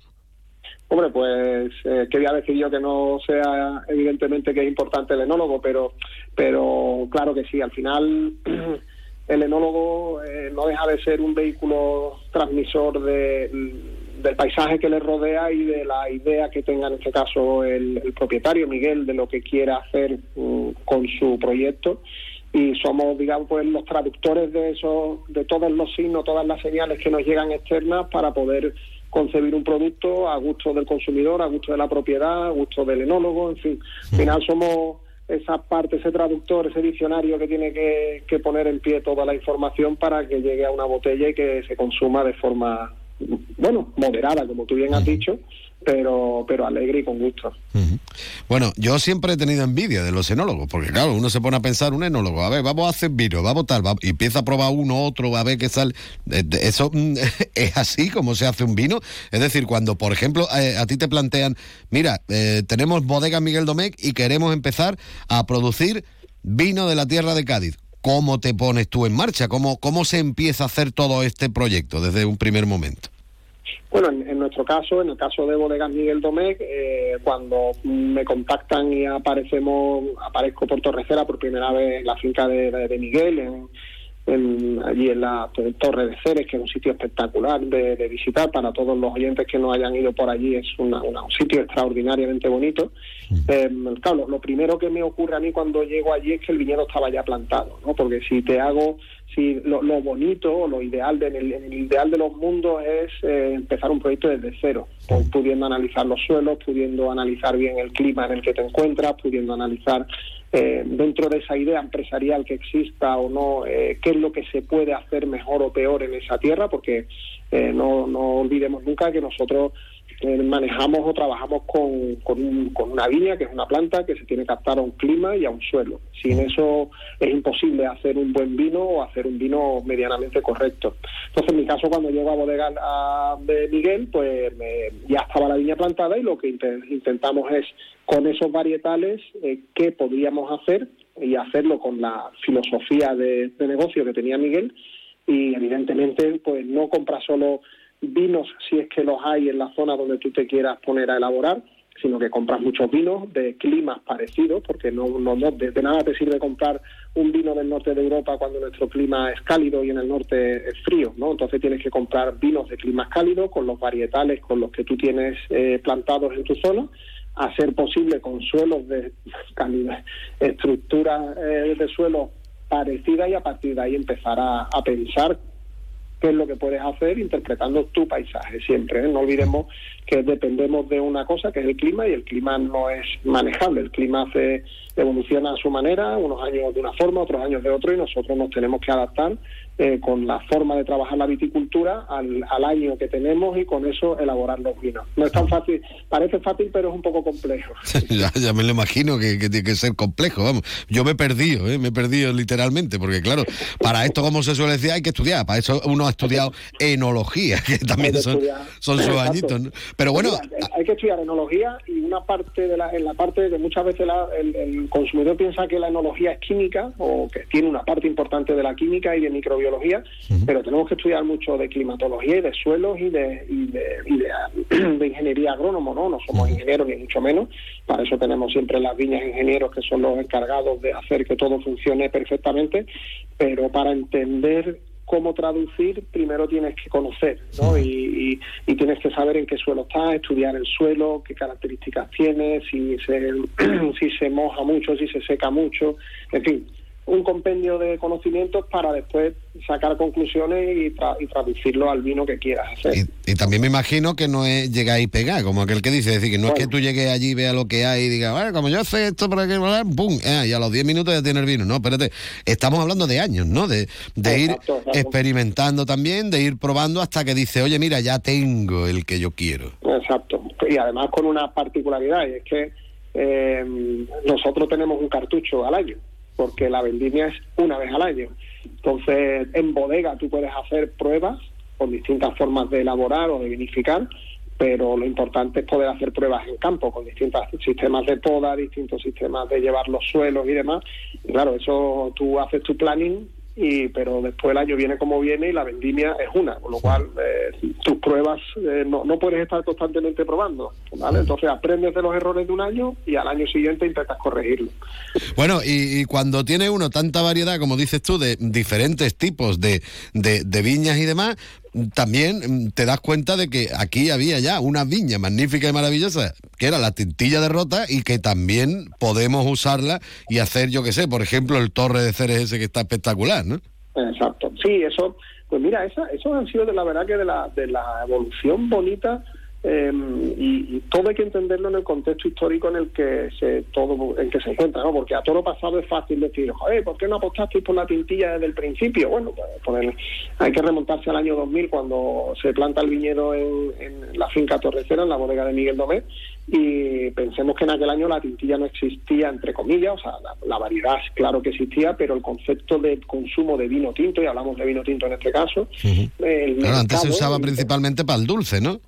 Hombre, pues eh, quería decir yo que no sea evidentemente que es importante el enólogo, pero, pero claro que sí, al final (clears throat) el enólogo eh, no deja de ser un vehículo transmisor de, del paisaje que le rodea y de la idea que tenga en este caso el, el propietario Miguel de lo que quiera hacer um, con su proyecto. Y somos digamos pues los traductores de eso de todos los signos todas las señales que nos llegan externas para poder concebir un producto a gusto del consumidor, a gusto de la propiedad, a gusto del enólogo, en fin. Al final somos esa parte, ese traductor, ese diccionario que tiene que, que, poner en pie toda la información para que llegue a una botella y que se consuma de forma, bueno, moderada, como tú bien has dicho, pero, pero alegre y con gusto. Bueno, yo siempre he tenido envidia de los enólogos, porque claro, uno se pone a pensar, un enólogo, a ver, vamos a hacer vino, vamos tal, va, y empieza a probar uno, otro, a ver qué sale. Eso (laughs) es así como se hace un vino. Es decir, cuando, por ejemplo, eh, a ti te plantean, mira, eh, tenemos bodega Miguel Domecq y queremos empezar a producir vino de la tierra de Cádiz. ¿Cómo te pones tú en marcha? ¿Cómo, cómo se empieza a hacer todo este proyecto desde un primer momento? Bueno, en, en, nuestro caso, en el caso de Bodegas Miguel Domecq, eh, cuando me contactan y aparecemos, aparezco por Torrecera por primera vez en la finca de, de, de Miguel, en, en, allí en la Torre de Ceres, que es un sitio espectacular de, de, visitar para todos los oyentes que no hayan ido por allí, es una, una, un sitio extraordinariamente bonito. Eh, claro, lo, lo, primero que me ocurre a mí cuando llego allí es que el viñedo estaba ya plantado, ¿no? porque si te hago, si lo, lo bonito, lo ideal, de, el, el, ideal de los mundos es eh, empezar un proyecto desde cero, pudiendo analizar los suelos, pudiendo analizar bien el clima en el que te encuentras, pudiendo analizar eh, dentro de esa idea empresarial que exista o no, eh, qué es lo que se puede hacer mejor o peor en esa tierra, porque eh, no, no olvidemos nunca que nosotros eh, manejamos o trabajamos con, con, un, con, una viña, que es una planta que se tiene que adaptar a un clima y a un suelo. Sin eso es imposible hacer un buen vino o hacer un vino medianamente correcto. Entonces, en mi caso, cuando llego a bodega a, de Miguel, pues me, ya estaba la viña plantada y lo que intentamos es, con esos varietales, eh, qué podríamos hacer y hacerlo con la filosofía de, de negocio que tenía Miguel y evidentemente pues no compra solo vinos si es que los hay en la zona donde tú te quieras poner a elaborar, sino que compras muchos vinos de climas parecidos, porque no, no, no de, nada te sirve comprar un vino del norte de Europa cuando nuestro clima es cálido y en el norte es frío, ¿no? Entonces tienes que comprar vinos de climas cálidos con los varietales con los que tú tienes eh, plantados en tu zona, a ser posible con suelos de (laughs) calidad, estructura eh, de suelo parecida y a partir de ahí empezar a pensar qué es lo que puedes hacer interpretando tu paisaje siempre. ¿eh? No olvidemos que dependemos de una cosa que es el clima y el clima no es manejable. El clima se evoluciona a su manera, unos años de una forma, otros años de otro y nosotros nos tenemos que adaptar eh, con la forma de trabajar la viticultura al, al, año que tenemos y con eso elaborar los vinos. No es tan fácil, parece fácil pero es un poco complejo. (laughs) ya, ya, me lo imagino que, que, tiene que ser complejo, vamos. Yo me he perdido, ¿eh? me he perdido literalmente, porque claro, para esto como se suele decir hay que estudiar, para eso uno ha estudiado enología, que también son, son sus añitos. ¿no? Pero bueno... Mira, hay que estudiar enología y una parte de la, en la parte de muchas veces la, el, el consumidor piensa que la enología es química o que tiene una parte importante de la química y de microbiología biología, uh -huh. pero tenemos que estudiar mucho de climatología y de suelos y de, y de, y de, (clears throat) de ingeniería agrónomo, ¿no? No somos uh -huh. ingenieros ni mucho menos, para eso tenemos siempre las viñas ingenieros que son los encargados de hacer que todo funcione perfectamente, pero para entender cómo traducir, primero tienes que conocer, ¿no? Y, y, y, tienes que saber en qué suelo está, estudiar el suelo, qué características tiene, si se, (clears throat) si se moja mucho, si se seca mucho, en fin, un compendio de conocimientos para después sacar conclusiones y, tra y traducirlo al vino que quieras hacer. Y, y, también me imagino que no es llegar y pegar, como aquel que dice, es decir, que no bueno. es que tú llegues allí y veas lo que hay y digas, bueno, como yo sé esto para que ¡pum! Eh, y a los 10 minutos ya tiene el vino. No, espérate, estamos hablando de años, ¿no? De, de ir exacto. experimentando también, de ir probando hasta que dice, oye, mira, ya tengo el que yo quiero. Exacto. Y además con una particularidad, y es que eh, nosotros tenemos un cartucho al año porque la vendimia es una vez al año. Entonces, en bodega tú puedes hacer pruebas con distintas formas de elaborar o de vinificar, pero lo importante es poder hacer pruebas en campo con distintos sistemas de poda, distintos sistemas de llevar los suelos y demás. Y claro, eso tú haces tu planning y pero después el año viene como viene y la vendimia es una, con lo cual eh, tus pruebas eh, no, no puedes estar constantemente probando, ¿vale? Entonces aprendes de los errores de un año y al año siguiente intentas corregirlo. Bueno, y, cuando tiene uno tanta variedad, como dices tú, de diferentes tipos de, de, de viñas y demás, también mm, te das cuenta de que aquí había ya una viña magnífica y maravillosa, que era la tintilla de rota y que también podemos usarla y hacer, yo qué sé, por ejemplo, el torre de Ceres ese que está espectacular, ¿no? Exacto. Sí, eso, pues mira, esa, eso han sido de la verdad que de la, de la evolución bonita Em, y, todo hay que entenderlo en el contexto histórico en el que se todo en que se encuentra, ¿no? Porque a todo lo pasado es fácil decir, joder, ¿por qué no apostasteis por la tintilla desde el principio? Bueno, pues, hay que remontarse al año 2000 cuando se planta el viñedo en, la finca Torrecera, en la bodega de Miguel Domé, y pensemos que en aquel año la tintilla no existía, entre comillas, o sea, la, variedad claro que existía, pero el concepto de consumo de vino tinto, y hablamos de vino tinto en este caso... antes se usaba principalmente para el dulce, ¿no?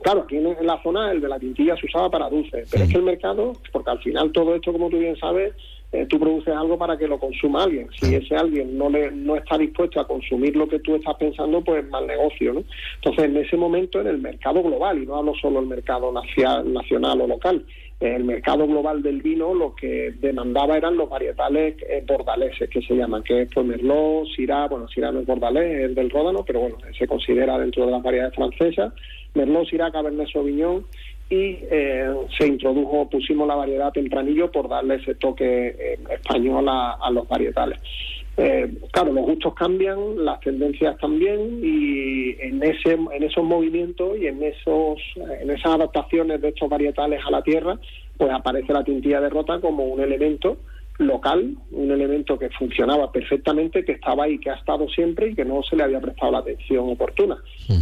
Claro, aquí en, la zona el de la tintilla se usaba para dulce, pero es que el mercado, porque al final todo esto, como tú bien sabes, eh, tú produces algo para que lo consuma alguien. Si ese alguien no le, no está dispuesto a consumir lo que tú estás pensando, pues es mal negocio, ¿no? Entonces, en ese momento, en el mercado global, y no hablo solo del mercado nacional o local, el mercado global del vino lo que demandaba eran los varietales eh, bordaleses, que se llaman, que es Merlot, Syrah, bueno, Syrah no es bordalés, es del Ródano, pero bueno, se considera dentro de las variedades francesas, Merlot, Syrah, Cabernet Sauvignon, y eh, se introdujo, pusimos la variedad tempranillo por darle ese toque eh, español a, los varietales. Eh, claro, los gustos cambian, las tendencias también y en ese en esos movimientos y en esos en esas adaptaciones de estos varietales a la tierra, pues aparece la tintilla de rota como un elemento local, un elemento que funcionaba perfectamente, que estaba ahí, que ha estado siempre y que no se le había prestado la atención oportuna.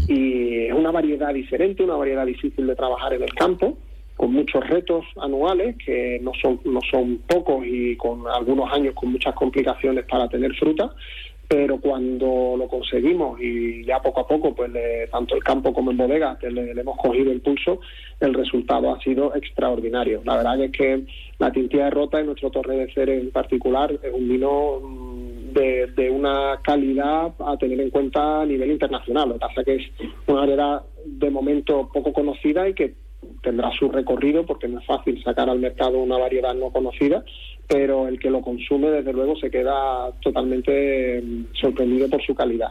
Y es una variedad diferente, una variedad difícil de trabajar en el campo, con muchos retos anuales que no son no son pocos y con algunos años con muchas complicaciones para tener fruta pero cuando lo conseguimos y ya poco a poco, pues tanto el campo como en bodega, que le, hemos cogido el pulso, el resultado ha sido extraordinario. La verdad es que la tintilla de rota en nuestro Torre de en particular es un vino mm, de, de, una calidad a tener en cuenta a nivel internacional. Lo que pasa que es una variedad de momento poco conocida y que tendrá su recorrido porque no es fácil sacar al mercado una variedad no conocida, pero el que lo consume desde luego se queda totalmente mm, sorprendido por su calidad.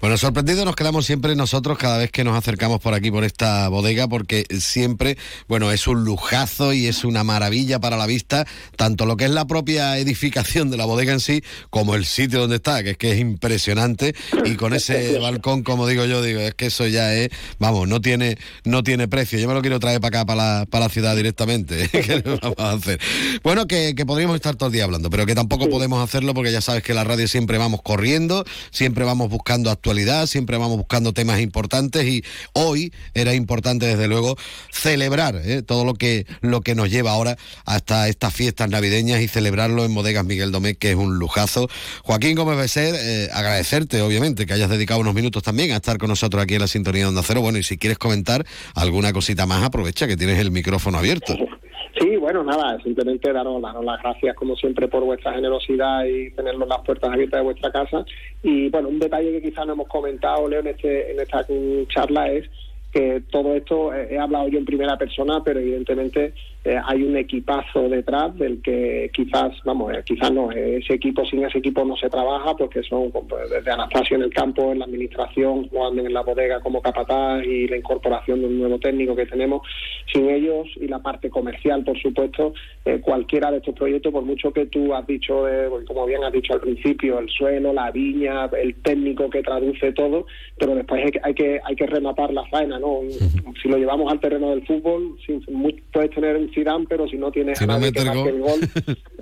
Bueno, sorprendidos nos quedamos siempre nosotros cada vez que nos acercamos por aquí, por esta bodega, porque siempre, bueno, es un lujazo y es una maravilla para la vista, tanto lo que es la propia edificación de la bodega en sí, como el sitio donde está, que es que es impresionante, y con ese (laughs) balcón, como digo yo, digo, es que eso ya es, vamos, no tiene, no tiene precio. Yo me lo quiero traer para acá, para la, para la ciudad directamente. (laughs) ¿Qué vamos a hacer? Bueno, que, que, podríamos estar todo el día hablando, pero que tampoco podemos hacerlo porque ya sabes que la radio siempre vamos corriendo, siempre vamos buscando actualidad, siempre vamos buscando temas importantes y hoy era importante desde luego celebrar ¿eh? todo lo que, lo que nos lleva ahora hasta estas fiestas navideñas y celebrarlo en Bodegas Miguel Domé, que es un lujazo. Joaquín Gómez Becer, eh, agradecerte obviamente que hayas dedicado unos minutos también a estar con nosotros aquí en la sintonía de Onda Cero. Bueno, y si quieres comentar alguna más, aprovecha que tienes el micrófono abierto. (laughs) Sí, bueno, nada, simplemente daros, las gracias como siempre por vuestra generosidad y tenernos las puertas abiertas de vuestra casa. Y bueno, un detalle que quizás no hemos comentado, Leo, en, este, en esta charla es que todo esto he hablado yo en primera persona, pero evidentemente eh, hay un equipazo detrás del que quizás, vamos, eh, quizás no, ese equipo, sin ese equipo no se trabaja, porque son pues, desde Anastasio en el campo, en la administración, Juan en la bodega como capataz y la incorporación de un nuevo técnico que tenemos. Sin ellos y la parte comercial, por supuesto, cualquiera de estos proyectos, por mucho que tú has dicho, como bien has dicho al principio, el suelo, la viña, el técnico que traduce todo, pero después hay que, hay que, hay que rematar la faena, ¿no? Si lo llevamos al terreno del fútbol, puedes tener Zidane, pero si no tienes Si a no nadie mete que marque el gol,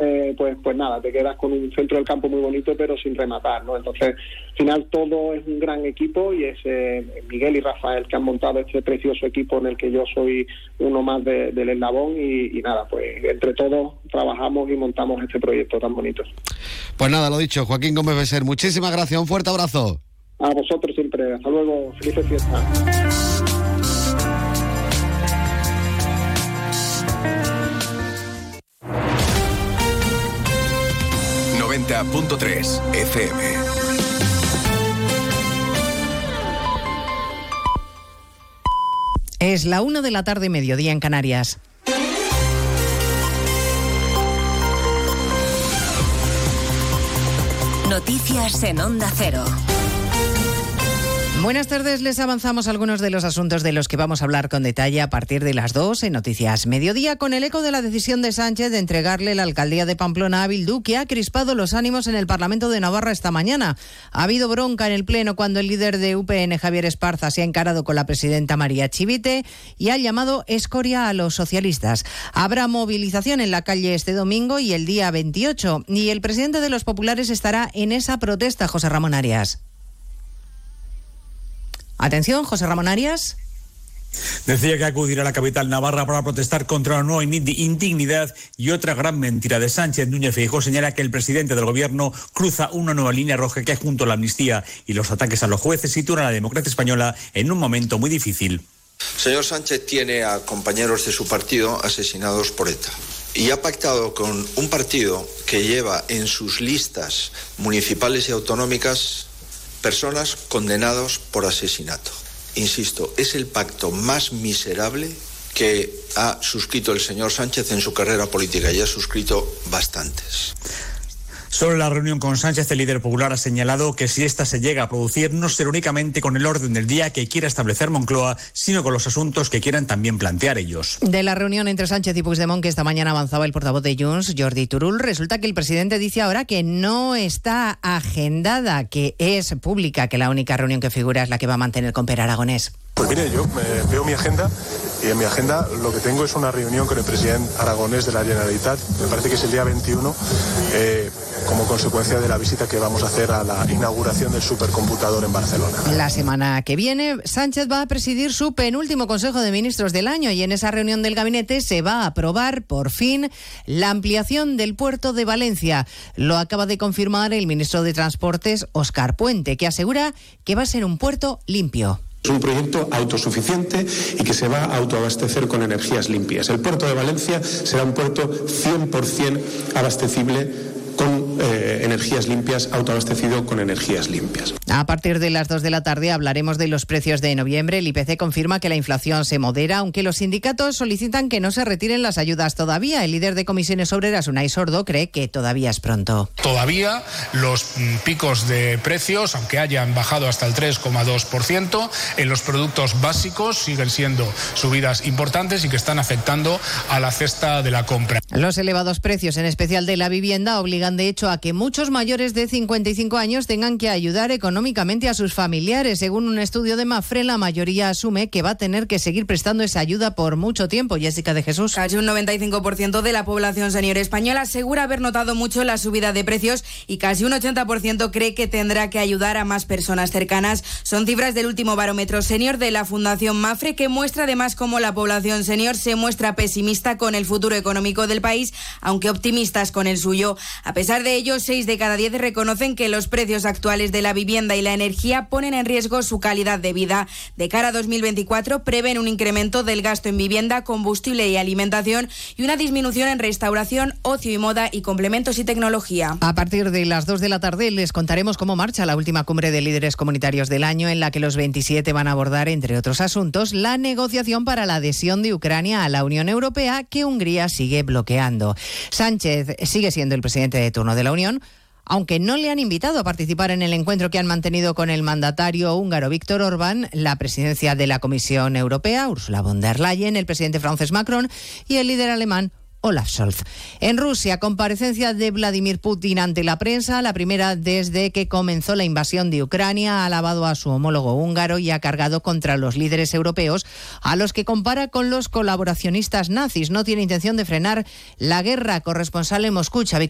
eh, pues, pues nada, te quedas con un centro del campo muy bonito, pero sin rematar, ¿no? Entonces, al final todo es un gran equipo y es eh, Miguel y Rafael que han montado este precioso equipo en el que yo soy uno más de- del eslabón y, y nada, pues entre todos trabajamos y montamos este proyecto tan bonito. Pues nada, lo dicho, Joaquín Gómez Beser, muchísimas gracias, un fuerte abrazo. A vosotros siempre, hasta luego, felices fiestas. 90.3 FM. Es la una de la tarde, mediodía en Canarias. Noticias en Onda Cero. Buenas tardes, les avanzamos algunos de los asuntos de los que vamos a hablar con detalle a partir de las 2 en Noticias Mediodía, con el eco de la decisión de Sánchez de entregarle la alcaldía de Pamplona a Bildu, que ha crispado los ánimos en el Parlamento de Navarra esta mañana. Ha habido bronca en el Pleno cuando el líder de UPN, Javier Esparza, se ha encarado con la presidenta María Chivite y ha llamado escoria a los socialistas. Habrá movilización en la calle este domingo y el día 28, y el presidente de los populares estará en esa protesta, José Ramón Arias. Atención, José Ramón Arias. Decía que acudirá a la capital navarra para protestar contra una nueva indi- indignidad y otra gran mentira de Sánchez. Núñez Feijóo señala que el presidente del gobierno cruza una nueva línea roja que junto a la amnistía y los ataques a los jueces sitúan a la democracia española en un momento muy difícil. Señor Sánchez tiene a compañeros de su partido asesinados por ETA y ha pactado con un partido que lleva en sus listas municipales y autonómicas personas condenados por asesinato. Insisto, es el pacto más miserable que ha suscrito el señor Sánchez en su carrera política y ha suscrito bastantes. Sobre la reunión con Sánchez, el líder popular ha señalado que si esta se llega a producir, no será únicamente con el orden del día que quiera establecer Moncloa, sino con los asuntos que quieran también plantear ellos. De la reunión entre Sánchez y Puigdemont que esta mañana avanzaba el portavoz de Junts, Jordi Turul, resulta que el presidente dice ahora que no está agendada, que es pública, que la única reunión que figura es la que va a mantener con Per Aragonés. Pues mire, yo eh, veo mi agenda y en mi agenda lo que tengo es una reunión con el presidente aragonés de la Generalitat, me parece que es el día 21, eh, como consecuencia de la visita que vamos a hacer a la inauguración del supercomputador en Barcelona. La semana que viene, Sánchez va a presidir su penúltimo Consejo de Ministros del año y en esa reunión del gabinete se va a aprobar, por fin, la ampliación del puerto de Valencia. Lo acaba de confirmar el ministro de Transportes, Óscar Puente, que asegura que va a ser un puerto limpio. Es un proyecto autosuficiente y que se va a autoabastecer con energías limpias. El puerto de Valencia será un puerto 100% abastecible con eh, energías limpias, autoabastecido con energías limpias. A partir de las 2 de la tarde hablaremos de los precios de noviembre. El IPC confirma que la inflación se modera, aunque los sindicatos solicitan que no se retiren las ayudas todavía. El líder de comisiones obreras, Unai Sordo, cree que todavía es pronto. Todavía los mm, picos de precios, aunque hayan bajado hasta el 3,2%, en los productos básicos siguen siendo subidas importantes y que están afectando a la cesta de la compra. Los elevados precios, en especial de la vivienda, obligan de hecho a que muchos mayores de 55 años tengan que ayudar económicamente a sus familiares. Según un estudio de Mafre, la mayoría asume que va a tener que seguir prestando esa ayuda por mucho tiempo. Jessica de Jesús. Casi un 95% de la población senior española asegura haber notado mucho la subida de precios y casi un 80% cree que tendrá que ayudar a más personas cercanas. Son cifras del último barómetro senior de la Fundación Mafre que muestra además cómo la población senior se muestra pesimista con el futuro económico del país, aunque optimistas con el suyo. A pesar de ello, 6 de cada 10 reconocen que los precios actuales de la vivienda y la energía ponen en riesgo su calidad de vida. De cara a 2024 prevén un incremento del gasto en vivienda, combustible y alimentación y una disminución en restauración, ocio y moda y complementos y tecnología. A partir de las 2 de la tarde les contaremos cómo marcha la última cumbre de líderes comunitarios del año en la que los 27 van a abordar, entre otros asuntos, la negociación para la adhesión de Ucrania a la Unión Europea que Hungría sigue bloqueando. Sánchez sigue siendo el presidente de turno de la Unión, aunque no le han invitado a participar en el encuentro que han mantenido con el mandatario húngaro Víctor Orbán, la presidencia de la Comisión Europea, Ursula von der Leyen, el presidente francés Macron y el líder alemán Olaf Scholz. En Rusia, comparecencia de Vladimir Putin ante la prensa, la primera desde que comenzó la invasión de Ucrania, ha alabado a su homólogo húngaro y ha cargado contra los líderes europeos, a los que compara con los colaboracionistas nazis. No tiene intención de frenar la guerra. Corresponsal en Moscú, Xavi.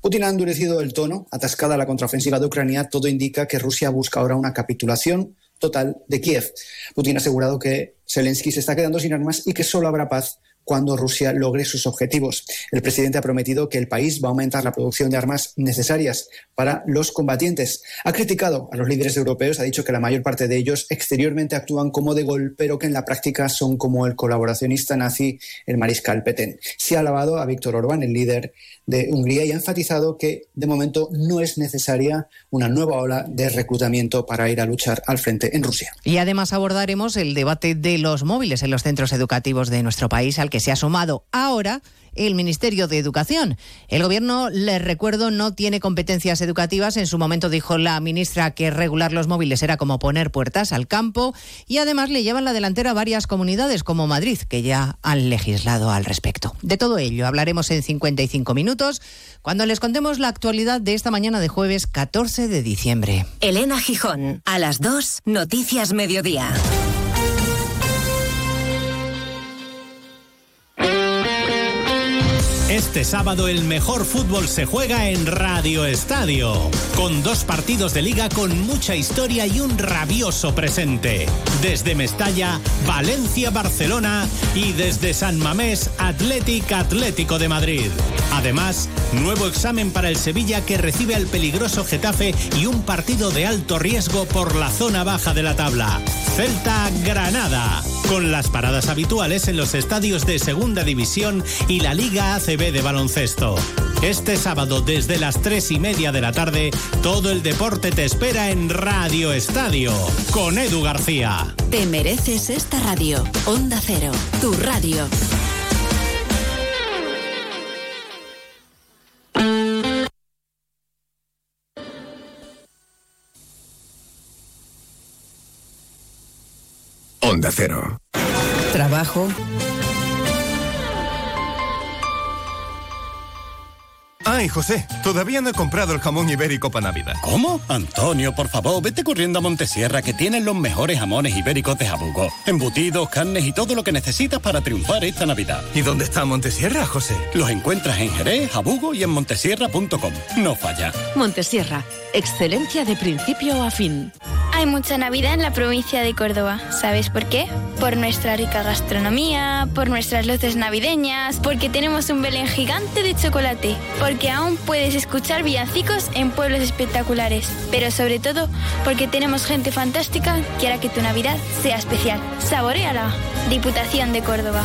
Putin ha endurecido el tono, atascada la contraofensiva de Ucrania, todo indica que Rusia busca ahora una capitulación total de Kiev. Putin ha asegurado que Zelensky se está quedando sin armas y que solo habrá paz cuando Rusia logre sus objetivos. El presidente ha prometido que el país va a aumentar la producción de armas necesarias para los combatientes. Ha criticado a los líderes europeos, ha dicho que la mayor parte de ellos exteriormente actúan como de gol, pero que en la práctica son como el colaboracionista nazi, el mariscal Petén. Se ha alabado a Víctor Orbán, el líder de Hungría, y ha enfatizado que de momento no es necesaria una nueva ola de reclutamiento para ir a luchar al frente en Rusia. Y además abordaremos el debate de los móviles en los centros educativos de nuestro país, al que se ha sumado ahora el Ministerio de Educación. El Gobierno, les recuerdo, no tiene competencias educativas. En su momento dijo la ministra que regular los móviles era como poner puertas al campo y además le llevan la delantera a varias comunidades como Madrid, que ya han legislado al respecto. De todo ello hablaremos en 55 minutos cuando les contemos la actualidad de esta mañana de jueves 14 de diciembre. Elena Gijón, a las 2, Noticias Mediodía. Este sábado el mejor fútbol se juega en Radio Estadio, con dos partidos de liga con mucha historia y un rabioso presente. Desde Mestalla, Valencia, Barcelona y desde San Mamés, Atlético Atlético de Madrid. Además, nuevo examen para el Sevilla que recibe al peligroso Getafe y un partido de alto riesgo por la zona baja de la tabla. Celta Granada, con las paradas habituales en los estadios de Segunda División y la Liga ACB de baloncesto. Este sábado desde las tres y media de la tarde, todo el deporte te espera en Radio Estadio con Edu García. Te mereces esta radio. Onda Cero, tu radio. Onda Cero. Trabajo. Ay, José, todavía no he comprado el jamón ibérico para Navidad. ¿Cómo? Antonio, por favor, vete corriendo a Montesierra que tienen los mejores jamones ibéricos de Jabugo. Embutidos, carnes y todo lo que necesitas para triunfar esta Navidad. ¿Y dónde está Montesierra, José? Los encuentras en Jerez, Jabugo y en montesierra.com. No falla. Montesierra, excelencia de principio a fin. Hay mucha Navidad en la provincia de Córdoba. ¿Sabes por qué? Por nuestra rica gastronomía, por nuestras luces navideñas, porque tenemos un Belén gigante de chocolate, porque aún puedes escuchar villancicos en pueblos espectaculares, pero sobre todo porque tenemos gente fantástica que hará que tu Navidad sea especial. Saboreala. Diputación de Córdoba.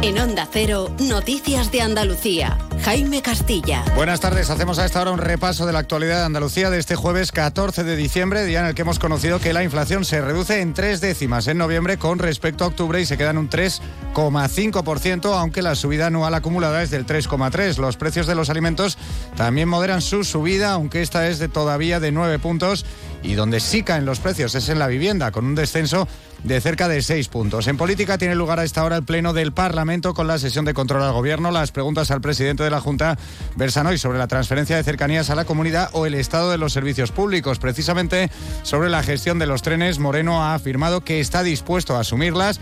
En Onda Cero, Noticias de Andalucía. Jaime Castilla. Buenas tardes, hacemos a esta hora un repaso de la actualidad de Andalucía de este jueves 14 de diciembre, día en el que hemos conocido que la inflación se reduce en tres décimas en noviembre con respecto a octubre y se queda en un 3,5%, aunque la subida anual acumulada es del 3,3%. Los precios de los alimentos también moderan su subida, aunque esta es de todavía de 9 puntos y donde sí caen los precios es en la vivienda, con un descenso de cerca de seis puntos. En política tiene lugar a esta hora el Pleno del Parlamento con la sesión de control al Gobierno. Las preguntas al presidente de la Junta versan hoy sobre la transferencia de cercanías a la comunidad o el estado de los servicios públicos. Precisamente sobre la gestión de los trenes, Moreno ha afirmado que está dispuesto a asumirlas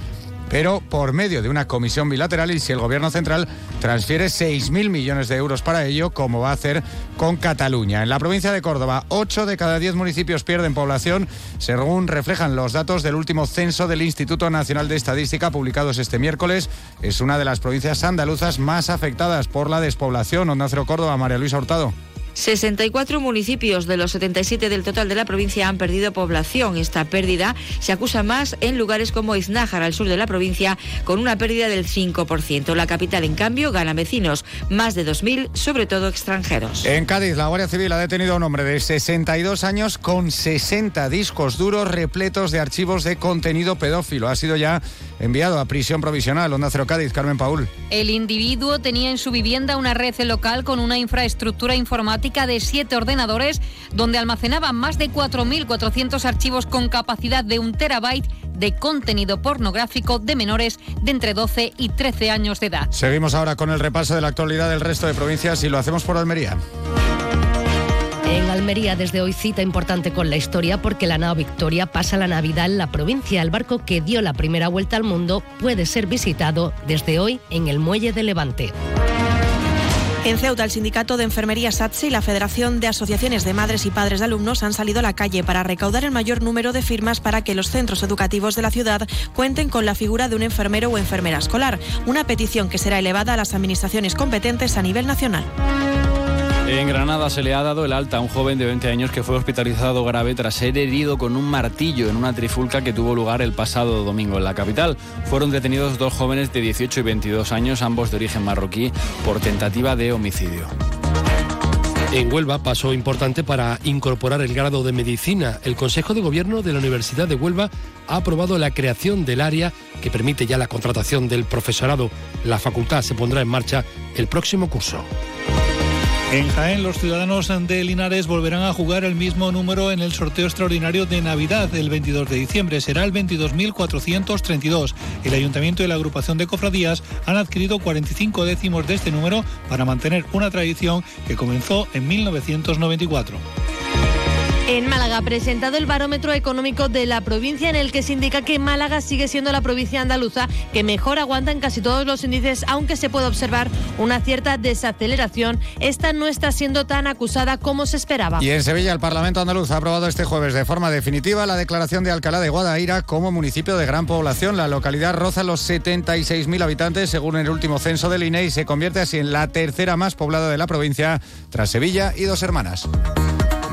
pero por medio de una comisión bilateral y si el Gobierno central transfiere 6.000 millones de euros para ello, como va a hacer con Cataluña. En la provincia de Córdoba, 8 de cada 10 municipios pierden población, según reflejan los datos del último censo del Instituto Nacional de Estadística publicados este miércoles. Es una de las provincias andaluzas más afectadas por la despoblación. Onda Cero Córdoba, María Luisa Hurtado. 64 municipios de los 77 del total de la provincia han perdido población. Esta pérdida se acusa más en lugares como Iznájar, al sur de la provincia, con una pérdida del 5%. La capital, en cambio, gana vecinos, más de 2.000, sobre todo extranjeros. En Cádiz, la Guardia Civil ha detenido a un hombre de 62 años con 60 discos duros repletos de archivos de contenido pedófilo. Ha sido ya enviado a prisión provisional. Onda Cero Cádiz, Carmen Paul. El individuo tenía en su vivienda una red local con una infraestructura informática de siete ordenadores donde almacenaba más de 4.400 archivos con capacidad de un terabyte de contenido pornográfico de menores de entre 12 y 13 años de edad. Seguimos ahora con el repaso de la actualidad del resto de provincias y lo hacemos por Almería. En Almería desde hoy cita importante con la historia porque la nao Victoria pasa la Navidad en la provincia. El barco que dio la primera vuelta al mundo puede ser visitado desde hoy en el muelle de Levante. En Ceuta, el Sindicato de Enfermería SATSE y la Federación de Asociaciones de Madres y Padres de Alumnos han salido a la calle para recaudar el mayor número de firmas para que los centros educativos de la ciudad cuenten con la figura de un enfermero o enfermera escolar, una petición que será elevada a las administraciones competentes a nivel nacional. En Granada se le ha dado el alta a un joven de 20 años que fue hospitalizado grave tras ser herido con un martillo en una trifulca que tuvo lugar el pasado domingo en la capital. Fueron detenidos dos jóvenes de 18 y 22 años, ambos de origen marroquí, por tentativa de homicidio. En Huelva, paso importante para incorporar el grado de medicina. El Consejo de Gobierno de la Universidad de Huelva ha aprobado la creación del área que permite ya la contratación del profesorado. La facultad se pondrá en marcha el próximo curso. En Jaén, los ciudadanos de Linares volverán a jugar el mismo número en el sorteo extraordinario de Navidad el 22 de diciembre. Será el 22.432. El Ayuntamiento y la agrupación de cofradías han adquirido 45 décimos de este número para mantener una tradición que comenzó en 1994. En Málaga ha presentado el barómetro económico de la provincia en el que se indica que Málaga sigue siendo la provincia andaluza que mejor aguanta en casi todos los índices, aunque se puede observar una cierta desaceleración. Esta no está siendo tan acusada como se esperaba. Y en Sevilla el Parlamento andaluz ha aprobado este jueves de forma definitiva la declaración de Alcalá de Guadaira como municipio de gran población. La localidad roza los 76.000 habitantes según el último censo del INE y se convierte así en la tercera más poblada de la provincia tras Sevilla y dos hermanas.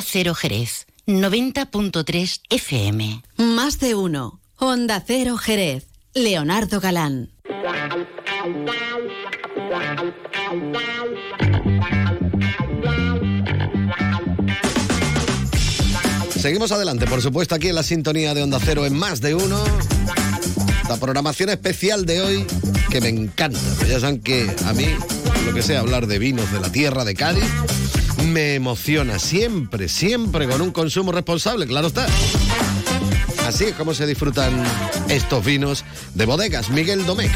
Onda Cero Jerez, 90.3 FM. Más de uno. Onda Cero Jerez. Leonardo Galán. Seguimos adelante, por supuesto, aquí en la sintonía de Onda Cero en Más de Uno. La programación especial de hoy que me encanta. Pues ya saben que a mí, lo que sea hablar de vinos de la tierra de Cádiz, me emociona siempre, siempre con un consumo responsable, claro está. Así es como se disfrutan estos vinos de bodegas. Miguel Domecq.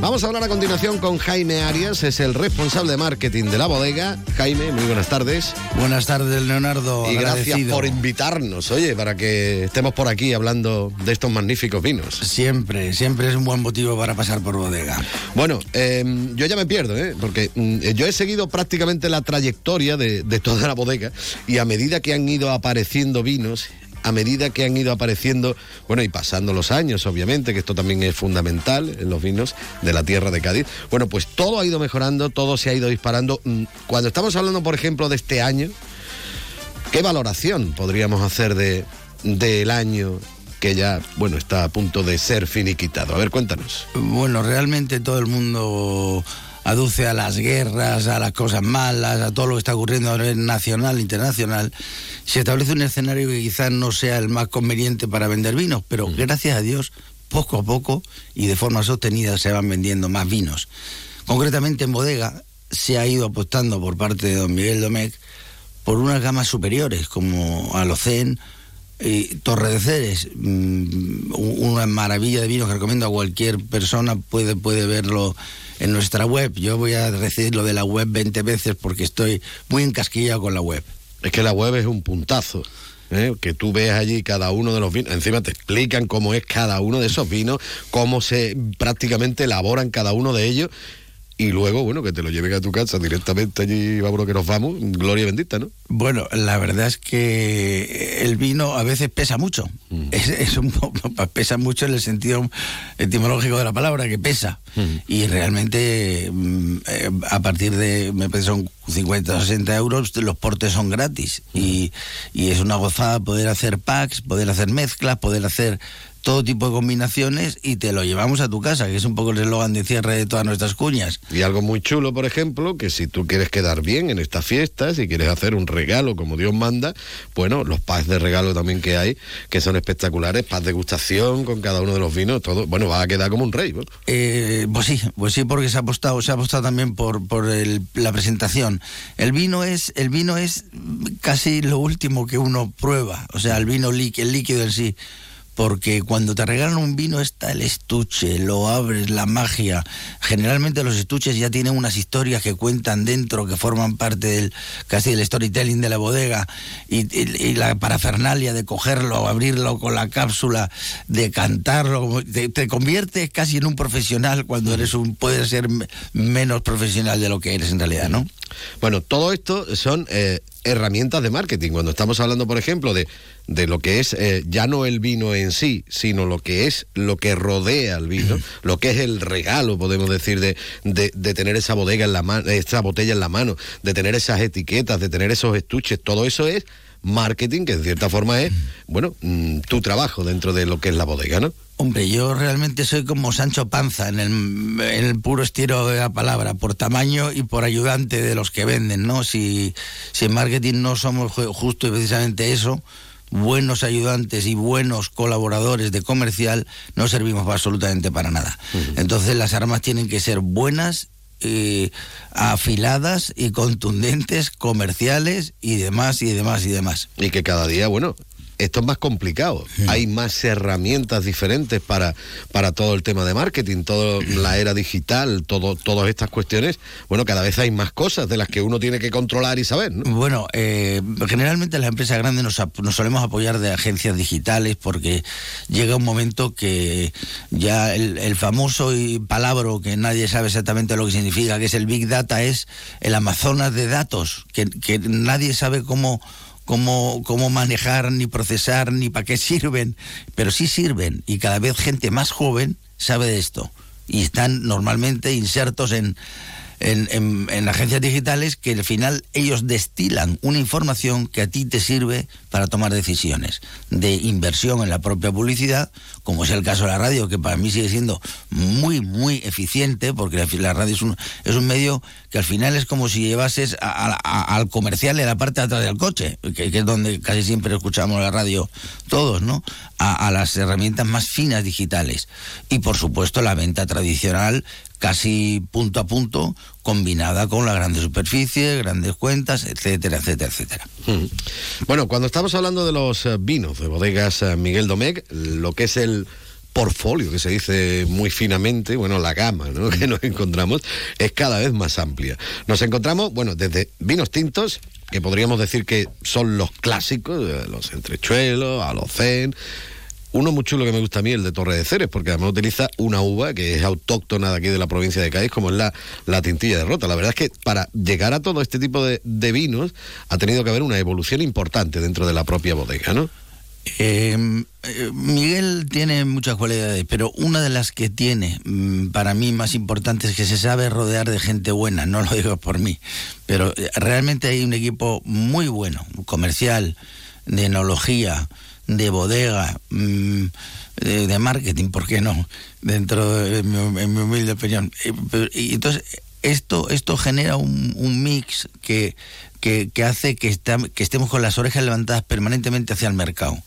Vamos a hablar a continuación con Jaime Arias, es el responsable de marketing de la bodega. Jaime, muy buenas tardes. Buenas tardes, Leonardo. Y gracias por invitarnos, oye, para que estemos por aquí hablando de estos magníficos vinos. Siempre, siempre es un buen motivo para pasar por bodega. Bueno, eh, yo ya me pierdo, ¿eh? porque mm, yo he seguido prácticamente la trayectoria de, de toda la bodega y a medida que han ido apareciendo vinos, a medida que han ido apareciendo, bueno, y pasando los años, obviamente, que esto también es fundamental en los vinos de la tierra de Cádiz, bueno, pues todo ha ido mejorando, todo se ha ido disparando. Mm, Cuando estamos hablando, por ejemplo, de este año, ¿qué valoración podríamos hacer de, del año que ya, bueno, está a punto de ser finiquitado. A ver, cuéntanos. Bueno, realmente todo el mundo aduce a las guerras, a las cosas malas, a todo lo que está ocurriendo a nivel nacional, internacional, se establece un escenario que quizás no sea el más conveniente para vender vinos, pero gracias a Dios, poco a poco y de forma sostenida se van vendiendo más vinos. Concretamente en bodega se ha ido apostando por parte de don Miguel Domecq por unas gamas superiores como Alocén, y Torre de Ceres, mm, una maravilla de vinos que recomiendo a cualquier persona, puede, puede verlo en nuestra web. Yo voy a decir lo de la web 20 veces porque estoy muy encasquillado con la web. Es que la web es un puntazo. ¿eh? que tú ves allí cada uno de los vinos, encima te explican cómo es cada uno de esos vinos, cómo se prácticamente elaboran cada uno de ellos y luego, bueno, que te lo lleven a tu casa directamente allí, vámonos que nos vamos, gloria bendita, ¿no? Bueno, la verdad es que el vino a veces pesa mucho. Mm. Es, un, pesa mucho en el sentido etimológico de la palabra, que pesa. Mm. Y realmente mm, eh, a partir de, me parece son 50 o 60 euros, los portes son gratis. Y, y es una gozada poder hacer packs, poder hacer mezclas, poder hacer todo tipo de combinaciones y te lo llevamos a tu casa, que es un poco el eslogan de cierre de todas nuestras cuñas. Y algo muy chulo, por ejemplo, que si tú quieres quedar bien en estas fiestas, si quieres hacer un regalo como Dios manda, bueno, los packs de regalo también que hay, que son espectaculares, paz de gustación con cada uno de los vinos, todo, bueno, va a quedar como un rey. Eh, pues sí, pues sí, porque se ha apostado, se ha apostado también por, por la presentación. El vino es, el vino es casi lo último que uno prueba, o sea, el vino el líquido en sí porque cuando te regalan un vino está el estuche, lo abres, la magia. Generalmente los estuches ya tienen unas historias que cuentan dentro, que forman parte del casi del storytelling de la bodega y, la parafernalia de cogerlo, abrirlo con la cápsula, de cantarlo, te, conviertes casi en un profesional cuando eres un puedes ser menos profesional de lo que eres en realidad, ¿no? Bueno, todo esto son eh, herramientas de marketing. Cuando estamos hablando, por ejemplo, de, de lo que es eh, ya no el vino en sí, sino lo que es lo que rodea al vino, lo que es el regalo, podemos decir, de, de, tener esa bodega en la mano, esa botella en la mano, de tener esas etiquetas, de tener esos estuches, todo eso es marketing, que en cierta forma es, bueno, mm, tu trabajo dentro de lo que es la bodega, ¿no? Hombre, yo realmente soy como Sancho Panza en el, en el, puro estilo de la palabra, por tamaño y por ayudante de los que venden, ¿no? Si, si en marketing no somos justo y precisamente eso, buenos ayudantes y buenos colaboradores de comercial, no servimos absolutamente para nada. Entonces las armas tienen que ser buenas afiladas y contundentes, comerciales y demás y demás y demás. Y que cada día, bueno, esto es más complicado. Hay más herramientas diferentes para, para todo el tema de marketing, toda la era digital, todo, todas estas cuestiones. Bueno, cada vez hay más cosas de las que uno tiene que controlar y saber. Bueno, eh, generalmente las empresas grandes nos, nos, solemos apoyar de agencias digitales porque llega un momento que ya el, famoso y palabra que nadie sabe exactamente lo que significa, que es el Big Data, es el Amazonas de datos, que, que nadie sabe cómo cómo, cómo manejar, ni procesar, ni para qué sirven, pero sí sirven y cada vez gente más joven sabe de esto y están normalmente insertos en, en, en, agencias digitales que al final ellos destilan una información que a ti te sirve para tomar decisiones de inversión en la propia publicidad, como es el caso de la radio, que para mí sigue siendo muy, muy eficiente, porque la, radio es un, es un medio que al final es como si llevases al comercial en la parte de atrás del coche, que, es donde casi siempre escuchamos la radio todos, ¿no? A, a las herramientas más finas digitales. Y por supuesto la venta tradicional casi punto a punto, combinada con la grande superficie, grandes cuentas, etcétera, etcétera, etcétera. Bueno, cuando estamos hablando de los eh, vinos de bodegas eh, Miguel Domecq, lo que es el portfolio, que se dice muy finamente, bueno, la gama (laughs) que nos encontramos es cada vez más amplia. Nos encontramos, bueno, desde vinos tintos, que podríamos decir que son los clásicos, eh, los entrechuelos, alocén, uno muy chulo que me gusta a mí, el de Torre de Ceres, porque además utiliza una uva que es autóctona de aquí de la provincia de Cádiz, como es la, la tintilla de rota. La verdad es que para llegar a todo este tipo de, vinos ha tenido que haber una evolución importante dentro de la propia bodega, ¿no? Em, eh, Miguel tiene muchas cualidades, pero una de las que tiene mm, para mí más importante es que se sabe rodear de gente buena, no lo digo por mí, pero eh, realmente hay un equipo muy bueno, comercial, de enología, de bodega, mm, de, marketing, ¿por qué no? Dentro de mi, en mi humilde opinión. Y, entonces, esto, esto genera un, mix que, que, hace que, que estemos con las orejas levantadas permanentemente hacia el mercado.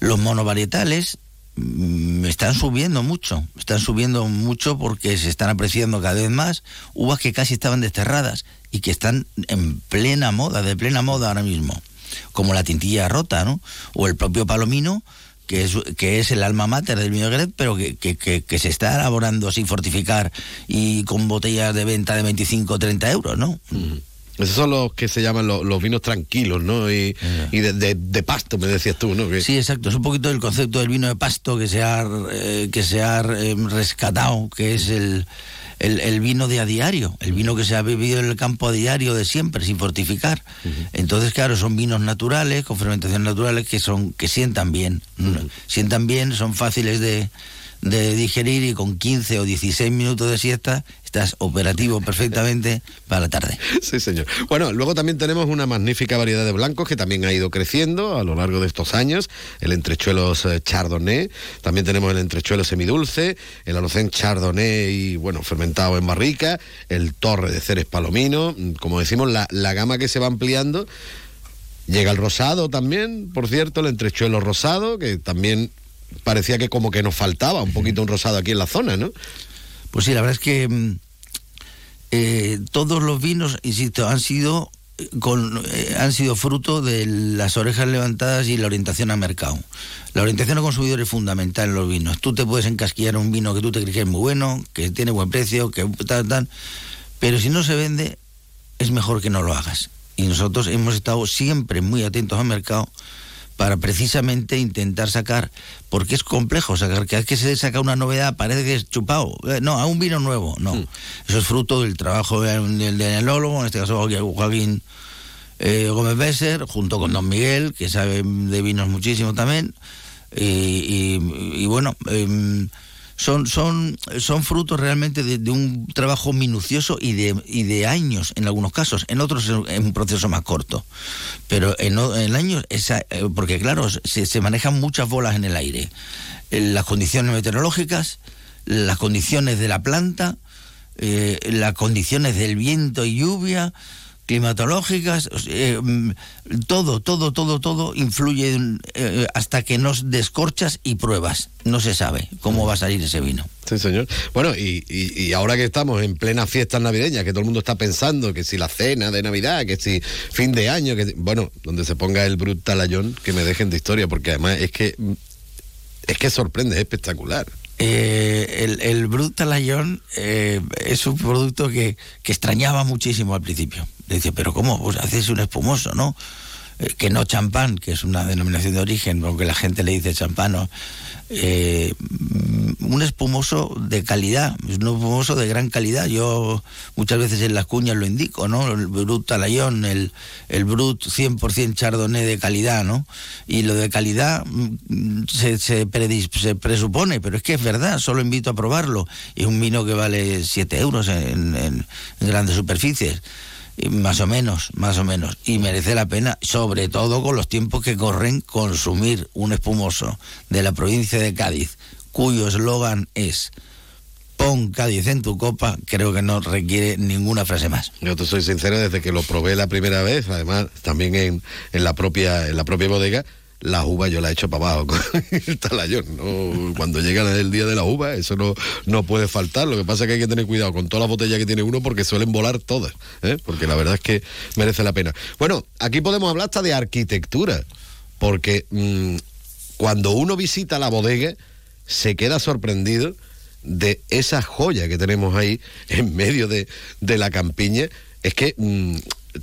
Los monovarietales mm, están subiendo mucho, están subiendo mucho porque se están apreciando cada vez más uvas que casi estaban desterradas y que están en plena moda, de plena moda ahora mismo, como la tintilla rota, ¿no? O el propio palomino, que es, que es el alma mater del vino pero que, que, se está elaborando sin fortificar y con botellas de venta de 25 o 30 euros, ¿no? Mm. Esos son los que se llaman los, vinos tranquilos, ¿no? Y, de, pasto, me decías tú, ¿no? Sí, exacto. Es un poquito el concepto del vino de pasto que se ha, eh, que se ha eh, rescatado, que es el, el, vino de a diario, el vino que se ha bebido en el campo a diario de siempre, sin fortificar. Entonces, claro, son vinos naturales, con fermentación naturales, que son, que sientan bien. Sientan bien, son fáciles de, de digerir y con 15 o 16 minutos de siesta estás operativo perfectamente para la tarde. Sí, señor. Bueno, luego también tenemos una magnífica variedad de blancos que también ha ido creciendo a lo largo de estos años. El entrechuelos eh, chardonnay, también tenemos el entrechuelo semidulce, el alocén chardonnay y, bueno, fermentado en barrica, el torre de ceres palomino, mm, como decimos, la, la gama que se va ampliando. Llega el rosado también, por cierto, el entrechuelo rosado, que también parecía que como que nos faltaba un poquito un rosado aquí en la zona, ¿no? Pues sí, la verdad es que mm, eh, todos los vinos, insisto, han sido con, eh, han sido fruto de las orejas levantadas y la orientación al mercado. La orientación al consumidor es fundamental en los vinos. Tú te puedes encasquillar un vino que tú te crees que es muy bueno, que tiene buen precio, que tal, tal, pero si no se vende, es mejor que no lo hagas. Y nosotros hemos estado siempre muy atentos al mercado para precisamente intentar sacar, porque es complejo sacar, que vez que se saca una novedad parece que es chupado, eh, no, a un vino nuevo, no. Mm. Eso es fruto del trabajo del, enólogo, en este caso Joaquín eh, Gómez Besser, junto con Don Miguel, que sabe de vinos muchísimo también, y, bueno... Em, son, son, son frutos realmente de, un trabajo minucioso y de, y de años en algunos casos, en otros es un proceso más corto. Pero en, en años, esa, eh, porque claro, se, se, manejan muchas bolas en el aire. Eh, las condiciones meteorológicas, las condiciones de la planta, eh, las condiciones del viento y lluvia, climatológicas, eh, mm, todo, todo, todo, todo influye eh, hasta que nos descorchas y pruebas. No se sabe cómo va a salir ese vino. Sí, señor. Bueno, y, ahora que estamos en plena fiestas navideñas, que todo el mundo está pensando que si la cena de Navidad, que si fin de año, que bueno, donde se ponga el Brutalayón, que me dejen de historia, porque además es que es que sorprende, es espectacular. Eh, el, el Brut eh, es un producto que, que, extrañaba muchísimo al principio. Dice, pero ¿cómo? Pues haces un espumoso, ¿no? Eh, que no champán, que es una denominación de origen, aunque la gente le dice champán, ¿no? Eh, un espumoso de calidad, un espumoso de gran calidad. Yo muchas veces en las cuñas lo indico, ¿no? El Brut Talayón, el, el Brut 100% Chardonnay de calidad, ¿no? Y lo de calidad mm, se, se, presupone, pero es que es verdad, solo invito a probarlo. Es un vino que vale 7 euros en grandes superficies más o menos, más o menos. Y merece la pena, sobre todo con los tiempos que corren, consumir un espumoso de la provincia de Cádiz, cuyo eslogan es pon Cádiz en tu copa, creo que no requiere ninguna frase más. Yo te soy sincero, desde que lo probé la primera vez, además también en, en la propia en la propia bodega, la uva yo la he hecho para abajo con (laughs) el talayón. ¿no? Cuando llega el día de la uva, eso no, no puede faltar. Lo que pasa es que hay que tener cuidado con todas las botellas que tiene uno porque suelen volar todas, ¿eh? porque la verdad es que merece la pena. Bueno, aquí podemos hablar hasta de arquitectura, porque mm, cuando uno visita la bodega se queda sorprendido de esa joya que tenemos ahí en medio de, la campiña. Es que mm,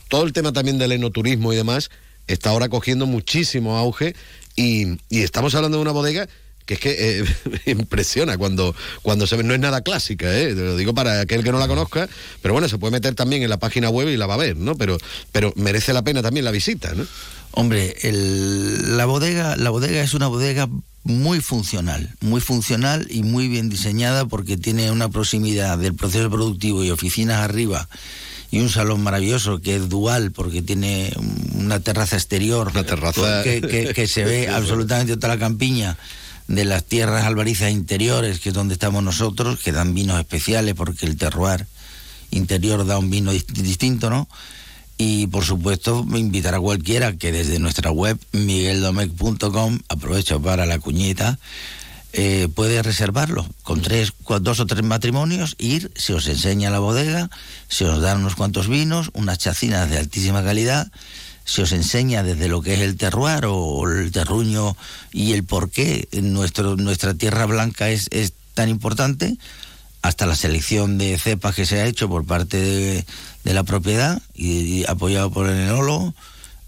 todo el tema también del enoturismo y demás está ahora cogiendo muchísimo auge y, estamos hablando de una bodega que es que eh, (laughs) impresiona cuando, cuando se ve, no es nada clásica, ¿eh? lo digo para aquel que no la conozca, pero bueno, se puede meter también en la página web y la va a ver, ¿no? Pero, pero merece la pena también la visita, ¿no? Hombre, la bodega, la bodega es una bodega muy funcional, muy funcional y muy bien diseñada porque tiene una proximidad del proceso productivo y oficinas arriba y un salón maravilloso que es dual porque tiene una terraza exterior. Una terraza. Que, se ve (laughs) absolutamente toda la campiña de las tierras albarizas interiores, que es donde estamos nosotros, que dan vinos especiales porque el terroir interior da un vino distinto, ¿no? Y por supuesto, invitar a cualquiera que desde nuestra web, migueldomec.com, aprovecho para la cuñita, eh, puede reservarlo con tres, dos o tres matrimonios, ir, se os enseña la bodega, se os dan unos cuantos vinos, unas chacinas de altísima calidad, se os enseña desde lo que es el terroir o el terruño y el por qué nuestro, nuestra tierra blanca es, es tan importante, hasta la selección de cepas que se ha hecho por parte de, la propiedad y, apoyado por el enólogo,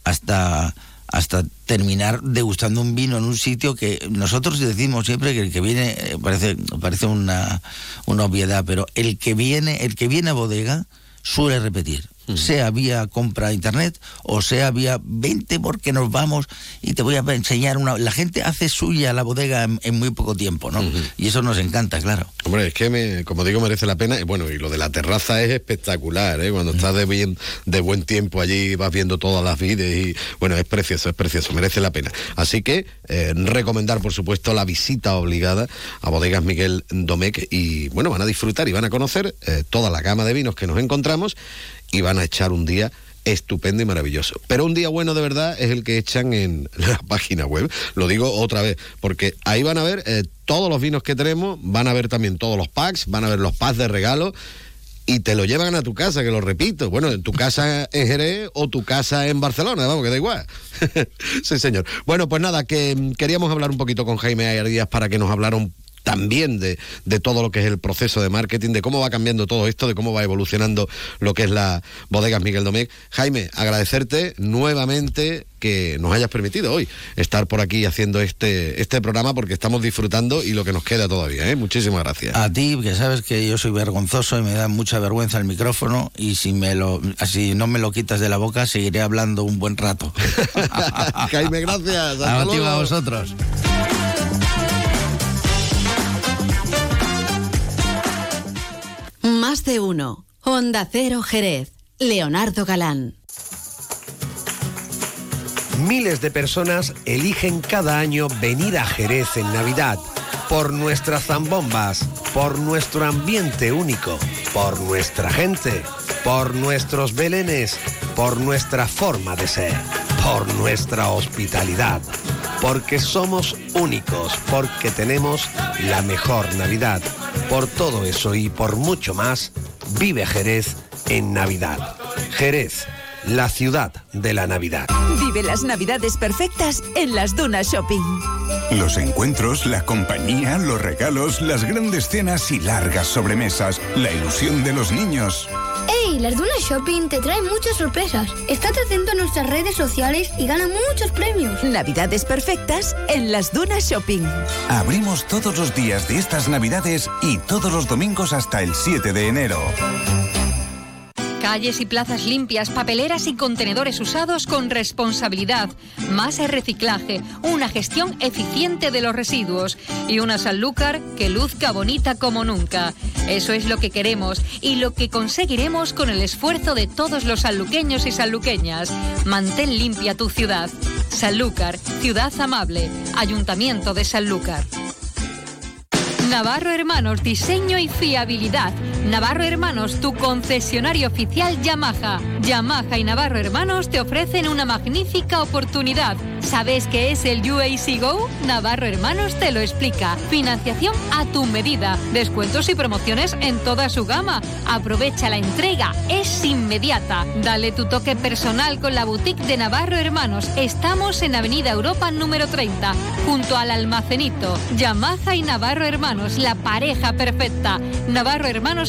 hasta hasta terminar degustando un vino en un sitio que nosotros decimos siempre que el que viene eh, parece parece una, una obviedad, pero el que viene el que viene a bodega suele repetir sea vía compra internet o sea vía 20 porque nos vamos y te voy a enseñar una... La gente hace suya la bodega en, muy poco tiempo, ¿no? Y eso nos encanta, claro. Hombre, es que, me, como digo, merece la pena. Y bueno, y lo de la terraza es espectacular, ¿eh? Cuando estás de, bien, de buen tiempo allí, vas viendo todas las vides y, bueno, es precioso, es precioso, merece la pena. Así que, eh, recomendar, por supuesto, la visita obligada a Bodegas Miguel Domecq y, bueno, van a disfrutar y van a conocer eh, toda la gama de vinos que nos encontramos y van a echar un día estupendo y maravilloso. Pero un día bueno de verdad es el que echan en (laughs) la página web. Lo digo otra vez, porque ahí van a ver eh, todos los vinos que tenemos, van a ver también todos los packs, van a ver los packs de regalo y te lo llevan a tu casa, que lo repito. Bueno, en tu casa en Jerez o tu casa en Barcelona, vamos, que da igual. (laughs) sí, señor. Bueno, pues nada, que mm, queríamos hablar un poquito con Jaime Ayer Díaz para que nos hablara también de, todo lo que es el proceso de marketing, de cómo va cambiando todo esto, de cómo va evolucionando lo que es la bodega Miguel Domecq. Jaime, agradecerte nuevamente que nos hayas permitido hoy estar por aquí haciendo este, este programa porque estamos disfrutando y lo que nos queda todavía. ¿eh? Muchísimas gracias. A ti, que sabes que yo soy vergonzoso y me da mucha vergüenza el micrófono y si, me lo, así no me lo quitas de la boca seguiré hablando un buen rato. (laughs) Jaime, gracias. (laughs) a vosotros. Más de uno. Honda Cero Jerez. Leonardo Galán. Miles de personas eligen cada año venir a Jerez en Navidad por nuestras zambombas, por nuestro ambiente único, por nuestra gente, por nuestros belenes, por nuestra forma de ser, por nuestra hospitalidad, porque somos únicos, porque tenemos la mejor Navidad por todo eso y por mucho más, vive Jerez en Navidad. Jerez, la ciudad de la Navidad. Vive las Navidades perfectas en las Dunas Shopping. Los encuentros, la compañía, los regalos, las grandes cenas y largas sobremesas, la ilusión de los niños. ¡Hey! Las Dunas Shopping te traen muchas sorpresas. Estate atento a nuestras redes sociales y gana muchos premios. Navidades perfectas en las Dunas Shopping. Abrimos todos los días de estas Navidades y todos los domingos hasta el 7 de enero. Calles y plazas limpias, papeleras y contenedores usados con responsabilidad, más reciclaje, una gestión eficiente de los residuos y una Sanlúcar que luzca bonita como nunca. Eso es lo que queremos y lo que conseguiremos con el esfuerzo de todos los sanluqueños y sanluqueñas. Mantén limpia tu ciudad. Sanlúcar, ciudad amable, Ayuntamiento de Sanlúcar. Navarro Hermanos, diseño y fiabilidad. Navarro Hermanos, tu concesionario oficial Yamaha. Yamaha y Navarro Hermanos te ofrecen una magnífica oportunidad. ¿Sabes qué es el UAC Go? Navarro Hermanos te lo explica. Financiación a tu medida. Descuentos y promociones en toda su gama. Aprovecha la entrega. Es inmediata. Dale tu toque personal con la boutique de Navarro Hermanos. Estamos en Avenida Europa número 30, junto al almacenito. Yamaha y Navarro Hermanos la pareja perfecta. Navarro Hermanos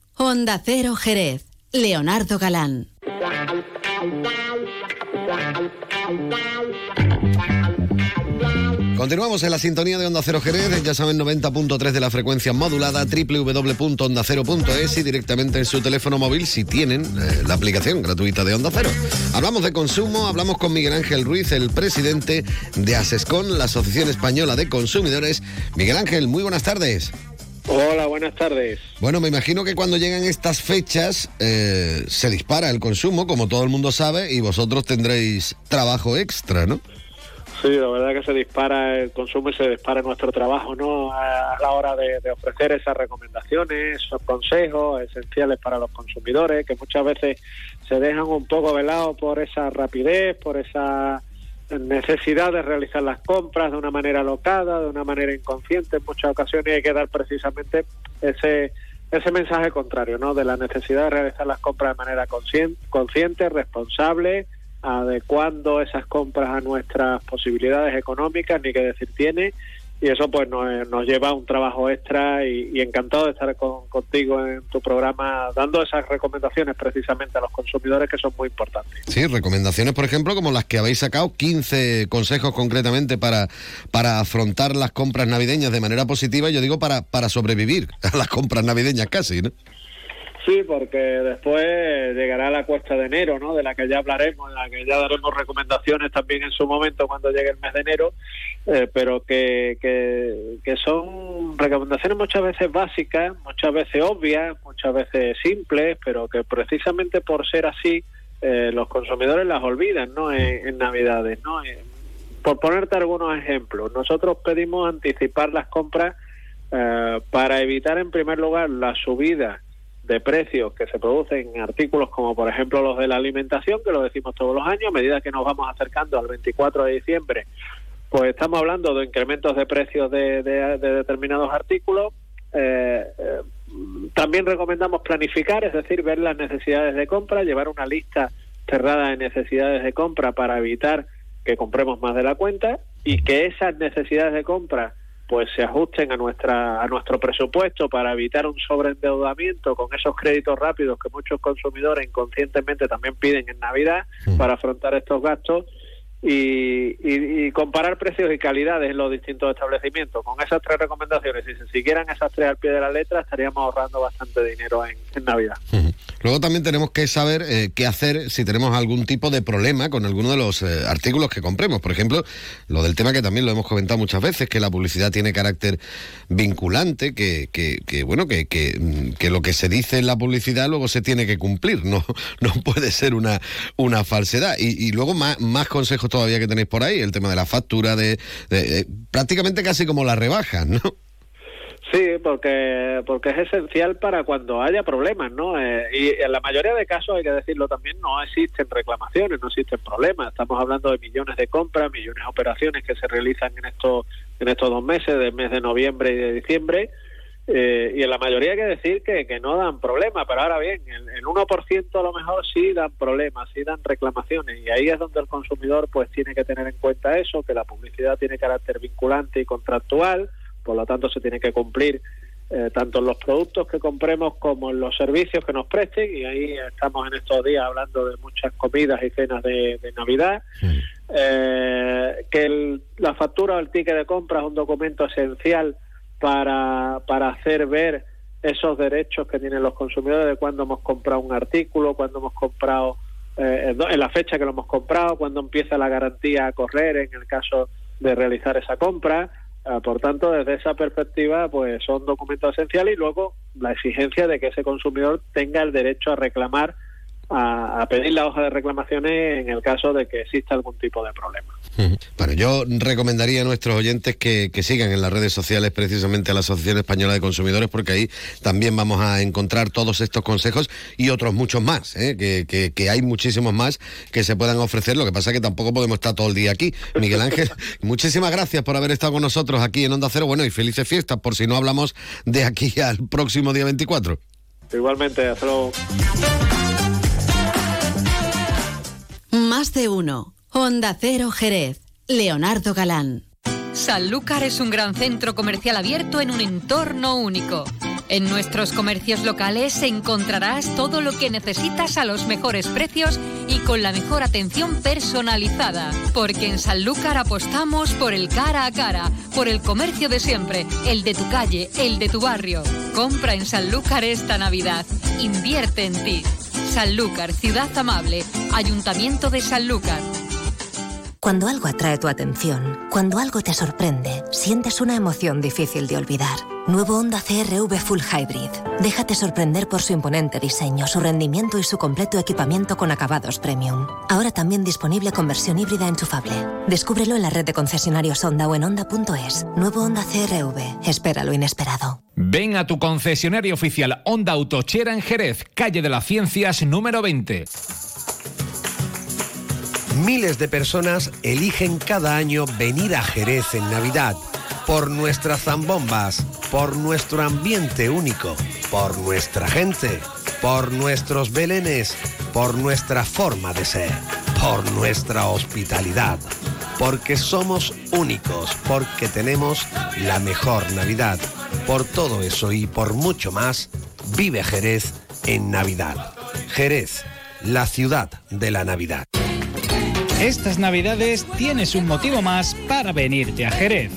Honda Cero Jerez. Leonardo Galán. Continuamos en la sintonía de Onda Cero Jerez, ya saben 90.3 de la frecuencia modulada, www.ondacero.es y directamente en su teléfono móvil si tienen eh, la aplicación gratuita de Onda Cero. Hablamos de consumo, hablamos con Miguel Ángel Ruiz, el presidente de ASESCON, la Asociación Española de Consumidores. Miguel Ángel, muy buenas tardes. Hola, buenas tardes. Bueno, me imagino que cuando llegan estas fechas eh, se dispara el consumo, como todo el mundo sabe, y vosotros tendréis trabajo extra, ¿no? Sí, la verdad que se dispara el consumo y se dispara nuestro trabajo, ¿no? A la hora de, ofrecer esas recomendaciones, esos consejos esenciales para los consumidores, que muchas veces se dejan un poco velados por esa rapidez, por esa necesidad de realizar las compras de una manera locada, de una manera inconsciente. En muchas ocasiones hay que dar precisamente ese ese mensaje contrario, ¿no? De la necesidad de realizar las compras de manera consciente, consciente responsable, adecuando esas compras a nuestras posibilidades económicas, ni que decir tiene, y eso pues nos, nos lleva a un trabajo extra y, encantado de estar contigo en tu programa dando esas recomendaciones precisamente a los consumidores que son muy importantes. Sí, recomendaciones por ejemplo como las que habéis sacado, 15 consejos concretamente para, para afrontar las compras navideñas de manera positiva, yo digo para, para sobrevivir (laughs) a las compras navideñas casi, ¿no? Sí, porque después llegará la cuesta de enero, ¿no? De la que ya hablaremos, en la que ya daremos recomendaciones también en su momento cuando llegue el mes de enero, eh, pero que, que, son recomendaciones muchas veces básicas, muchas veces obvias, muchas veces simples, pero que precisamente por ser así eh, los consumidores las olvidan, ¿no? En, Navidades, ¿no? Eh, por ponerte algunos ejemplos, nosotros pedimos anticipar las compras para evitar en primer lugar la subida de precios que se producen en artículos como por ejemplo los de la alimentación, que lo decimos todos los años, a medida que nos vamos acercando al 24 de diciembre, pues estamos hablando de incrementos de precios de, determinados artículos. Eh, eh, también recomendamos planificar, es decir, ver las necesidades de compra, llevar una lista cerrada de necesidades de compra para evitar que compremos más de la cuenta y que esas necesidades de compra pues se ajusten a nuestra a nuestro presupuesto para evitar un sobreendeudamiento con esos créditos rápidos que muchos consumidores inconscientemente también piden en Navidad para afrontar estos gastos y, comparar precios y calidades en los distintos establecimientos. Con esas tres recomendaciones, si se siguieran esas tres al pie de la letra, estaríamos ahorrando bastante dinero en, Navidad. (laughs) Luego también tenemos que saber eh, qué hacer si tenemos algún tipo de problema con alguno de los eh, artículos que compremos. Por ejemplo, lo del tema que también lo hemos comentado muchas veces, que la publicidad tiene carácter vinculante, que, que, bueno, que, que, lo que se dice en la publicidad luego se tiene que cumplir, (laughs) no, no puede ser una, falsedad. Y, y luego más, consejos todavía que tenéis por ahí, el tema de la factura, de, prácticamente casi como la rebaja, ¿no? Sí, porque porque es esencial para cuando haya problemas, ¿no? Eh, y en la mayoría de casos, hay que decirlo también, no existen reclamaciones, no existen problemas. Estamos hablando de millones de compras, millones de operaciones que se realizan en estos en estos dos meses, del mes de noviembre y de diciembre, eh, y en la mayoría hay que decir que, que no dan problemas, pero ahora bien, el, el 1% a lo mejor sí dan problemas, sí dan reclamaciones, y ahí es donde el consumidor pues tiene que tener en cuenta eso, que la publicidad tiene carácter vinculante y contractual, por lo tanto se tiene que cumplir eh, tanto en los productos que compremos como en los servicios que nos presten, y ahí estamos en estos días hablando de muchas comidas y cenas de, Navidad, eh, que la factura o el ticket de compra es un documento esencial para, para hacer ver esos derechos que tienen los consumidores de cuando hemos comprado un artículo, cuando hemos comprado, eh, en la fecha que lo hemos comprado, cuando empieza la garantía a correr en el caso de realizar esa compra. Ah, por tanto, desde esa perspectiva, pues son documentos esenciales y luego la exigencia de que ese consumidor tenga el derecho a reclamar a, pedir la hoja de reclamaciones en el caso de que exista algún tipo de problema. Bueno, yo recomendaría a nuestros oyentes que, sigan en las redes sociales precisamente a la Asociación Española de Consumidores porque ahí también vamos a encontrar todos estos consejos y otros muchos más, ¿eh? que, que, hay muchísimos más que se puedan ofrecer. Lo que pasa es que tampoco podemos estar todo el día aquí. Miguel Ángel, (laughs) muchísimas gracias por haber estado con nosotros aquí en Onda Cero. Bueno, y felices fiestas por si no hablamos de aquí al próximo día 24. Igualmente, hasta luego. Más de uno. Honda Cero Jerez. Leonardo Galán. Sanlúcar es un gran centro comercial abierto en un entorno único En nuestros comercios locales encontrarás todo lo que necesitas a los mejores precios y con la mejor atención personalizada. Porque en Sanlúcar apostamos por el cara a cara, por el comercio de siempre, el de tu calle, el de tu barrio. Compra en Sanlúcar esta Navidad. Invierte en ti. Sanlúcar, ciudad amable. Ayuntamiento de Sanlúcar. Cuando algo atrae tu atención, cuando algo te sorprende, sientes una emoción difícil de olvidar. Nuevo Honda CRV Full Hybrid. Déjate sorprender por su imponente diseño, su rendimiento y su completo equipamiento con acabados premium. Ahora también disponible con versión híbrida enchufable. Descúbrelo en la red de concesionarios Honda o en Honda.es. Nuevo Honda CRV. Espera lo inesperado. Ven a tu concesionario oficial Honda Autochera en Jerez, calle de las Ciencias número 20. Miles de personas eligen cada año venir a Jerez en Navidad por nuestras zambombas, por nuestro ambiente único, por nuestra gente, por nuestros belenes, por nuestra forma de ser, por nuestra hospitalidad, porque somos únicos, porque tenemos la mejor Navidad. Por todo eso y por mucho más, vive Jerez en Navidad. Jerez, la ciudad de la Navidad. Estas navidades tienes un motivo más para venirte a Jerez.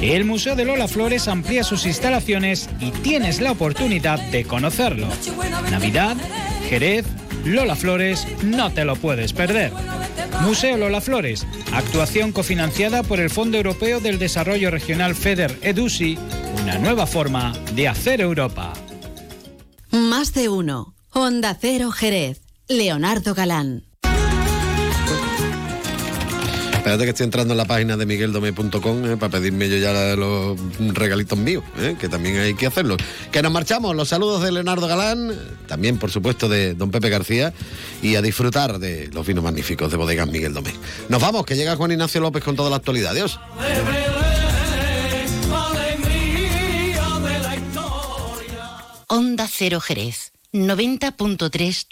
El Museo de Lola Flores amplía sus instalaciones y tienes la oportunidad de conocerlo. Navidad, Jerez, Lola Flores, no te lo puedes perder. Museo Lola Flores, actuación cofinanciada por el Fondo Europeo del Desarrollo Regional FEDER EDUSI, una nueva forma de hacer Europa. Más de uno. Honda Cero Jerez. Leonardo Galán. Espérate que estoy entrando en la página de migueldome.com eh, para pedirme yo ya los regalitos míos, eh, que también hay que hacerlo. Que nos marchamos, los saludos de Leonardo Galán, también por supuesto de don Pepe García, y a disfrutar de los vinos magníficos de Bodegas Miguel Domé. Nos vamos, que llega Juan Ignacio López con toda la actualidad. Adiós. Onda Cero Jerez. 90.3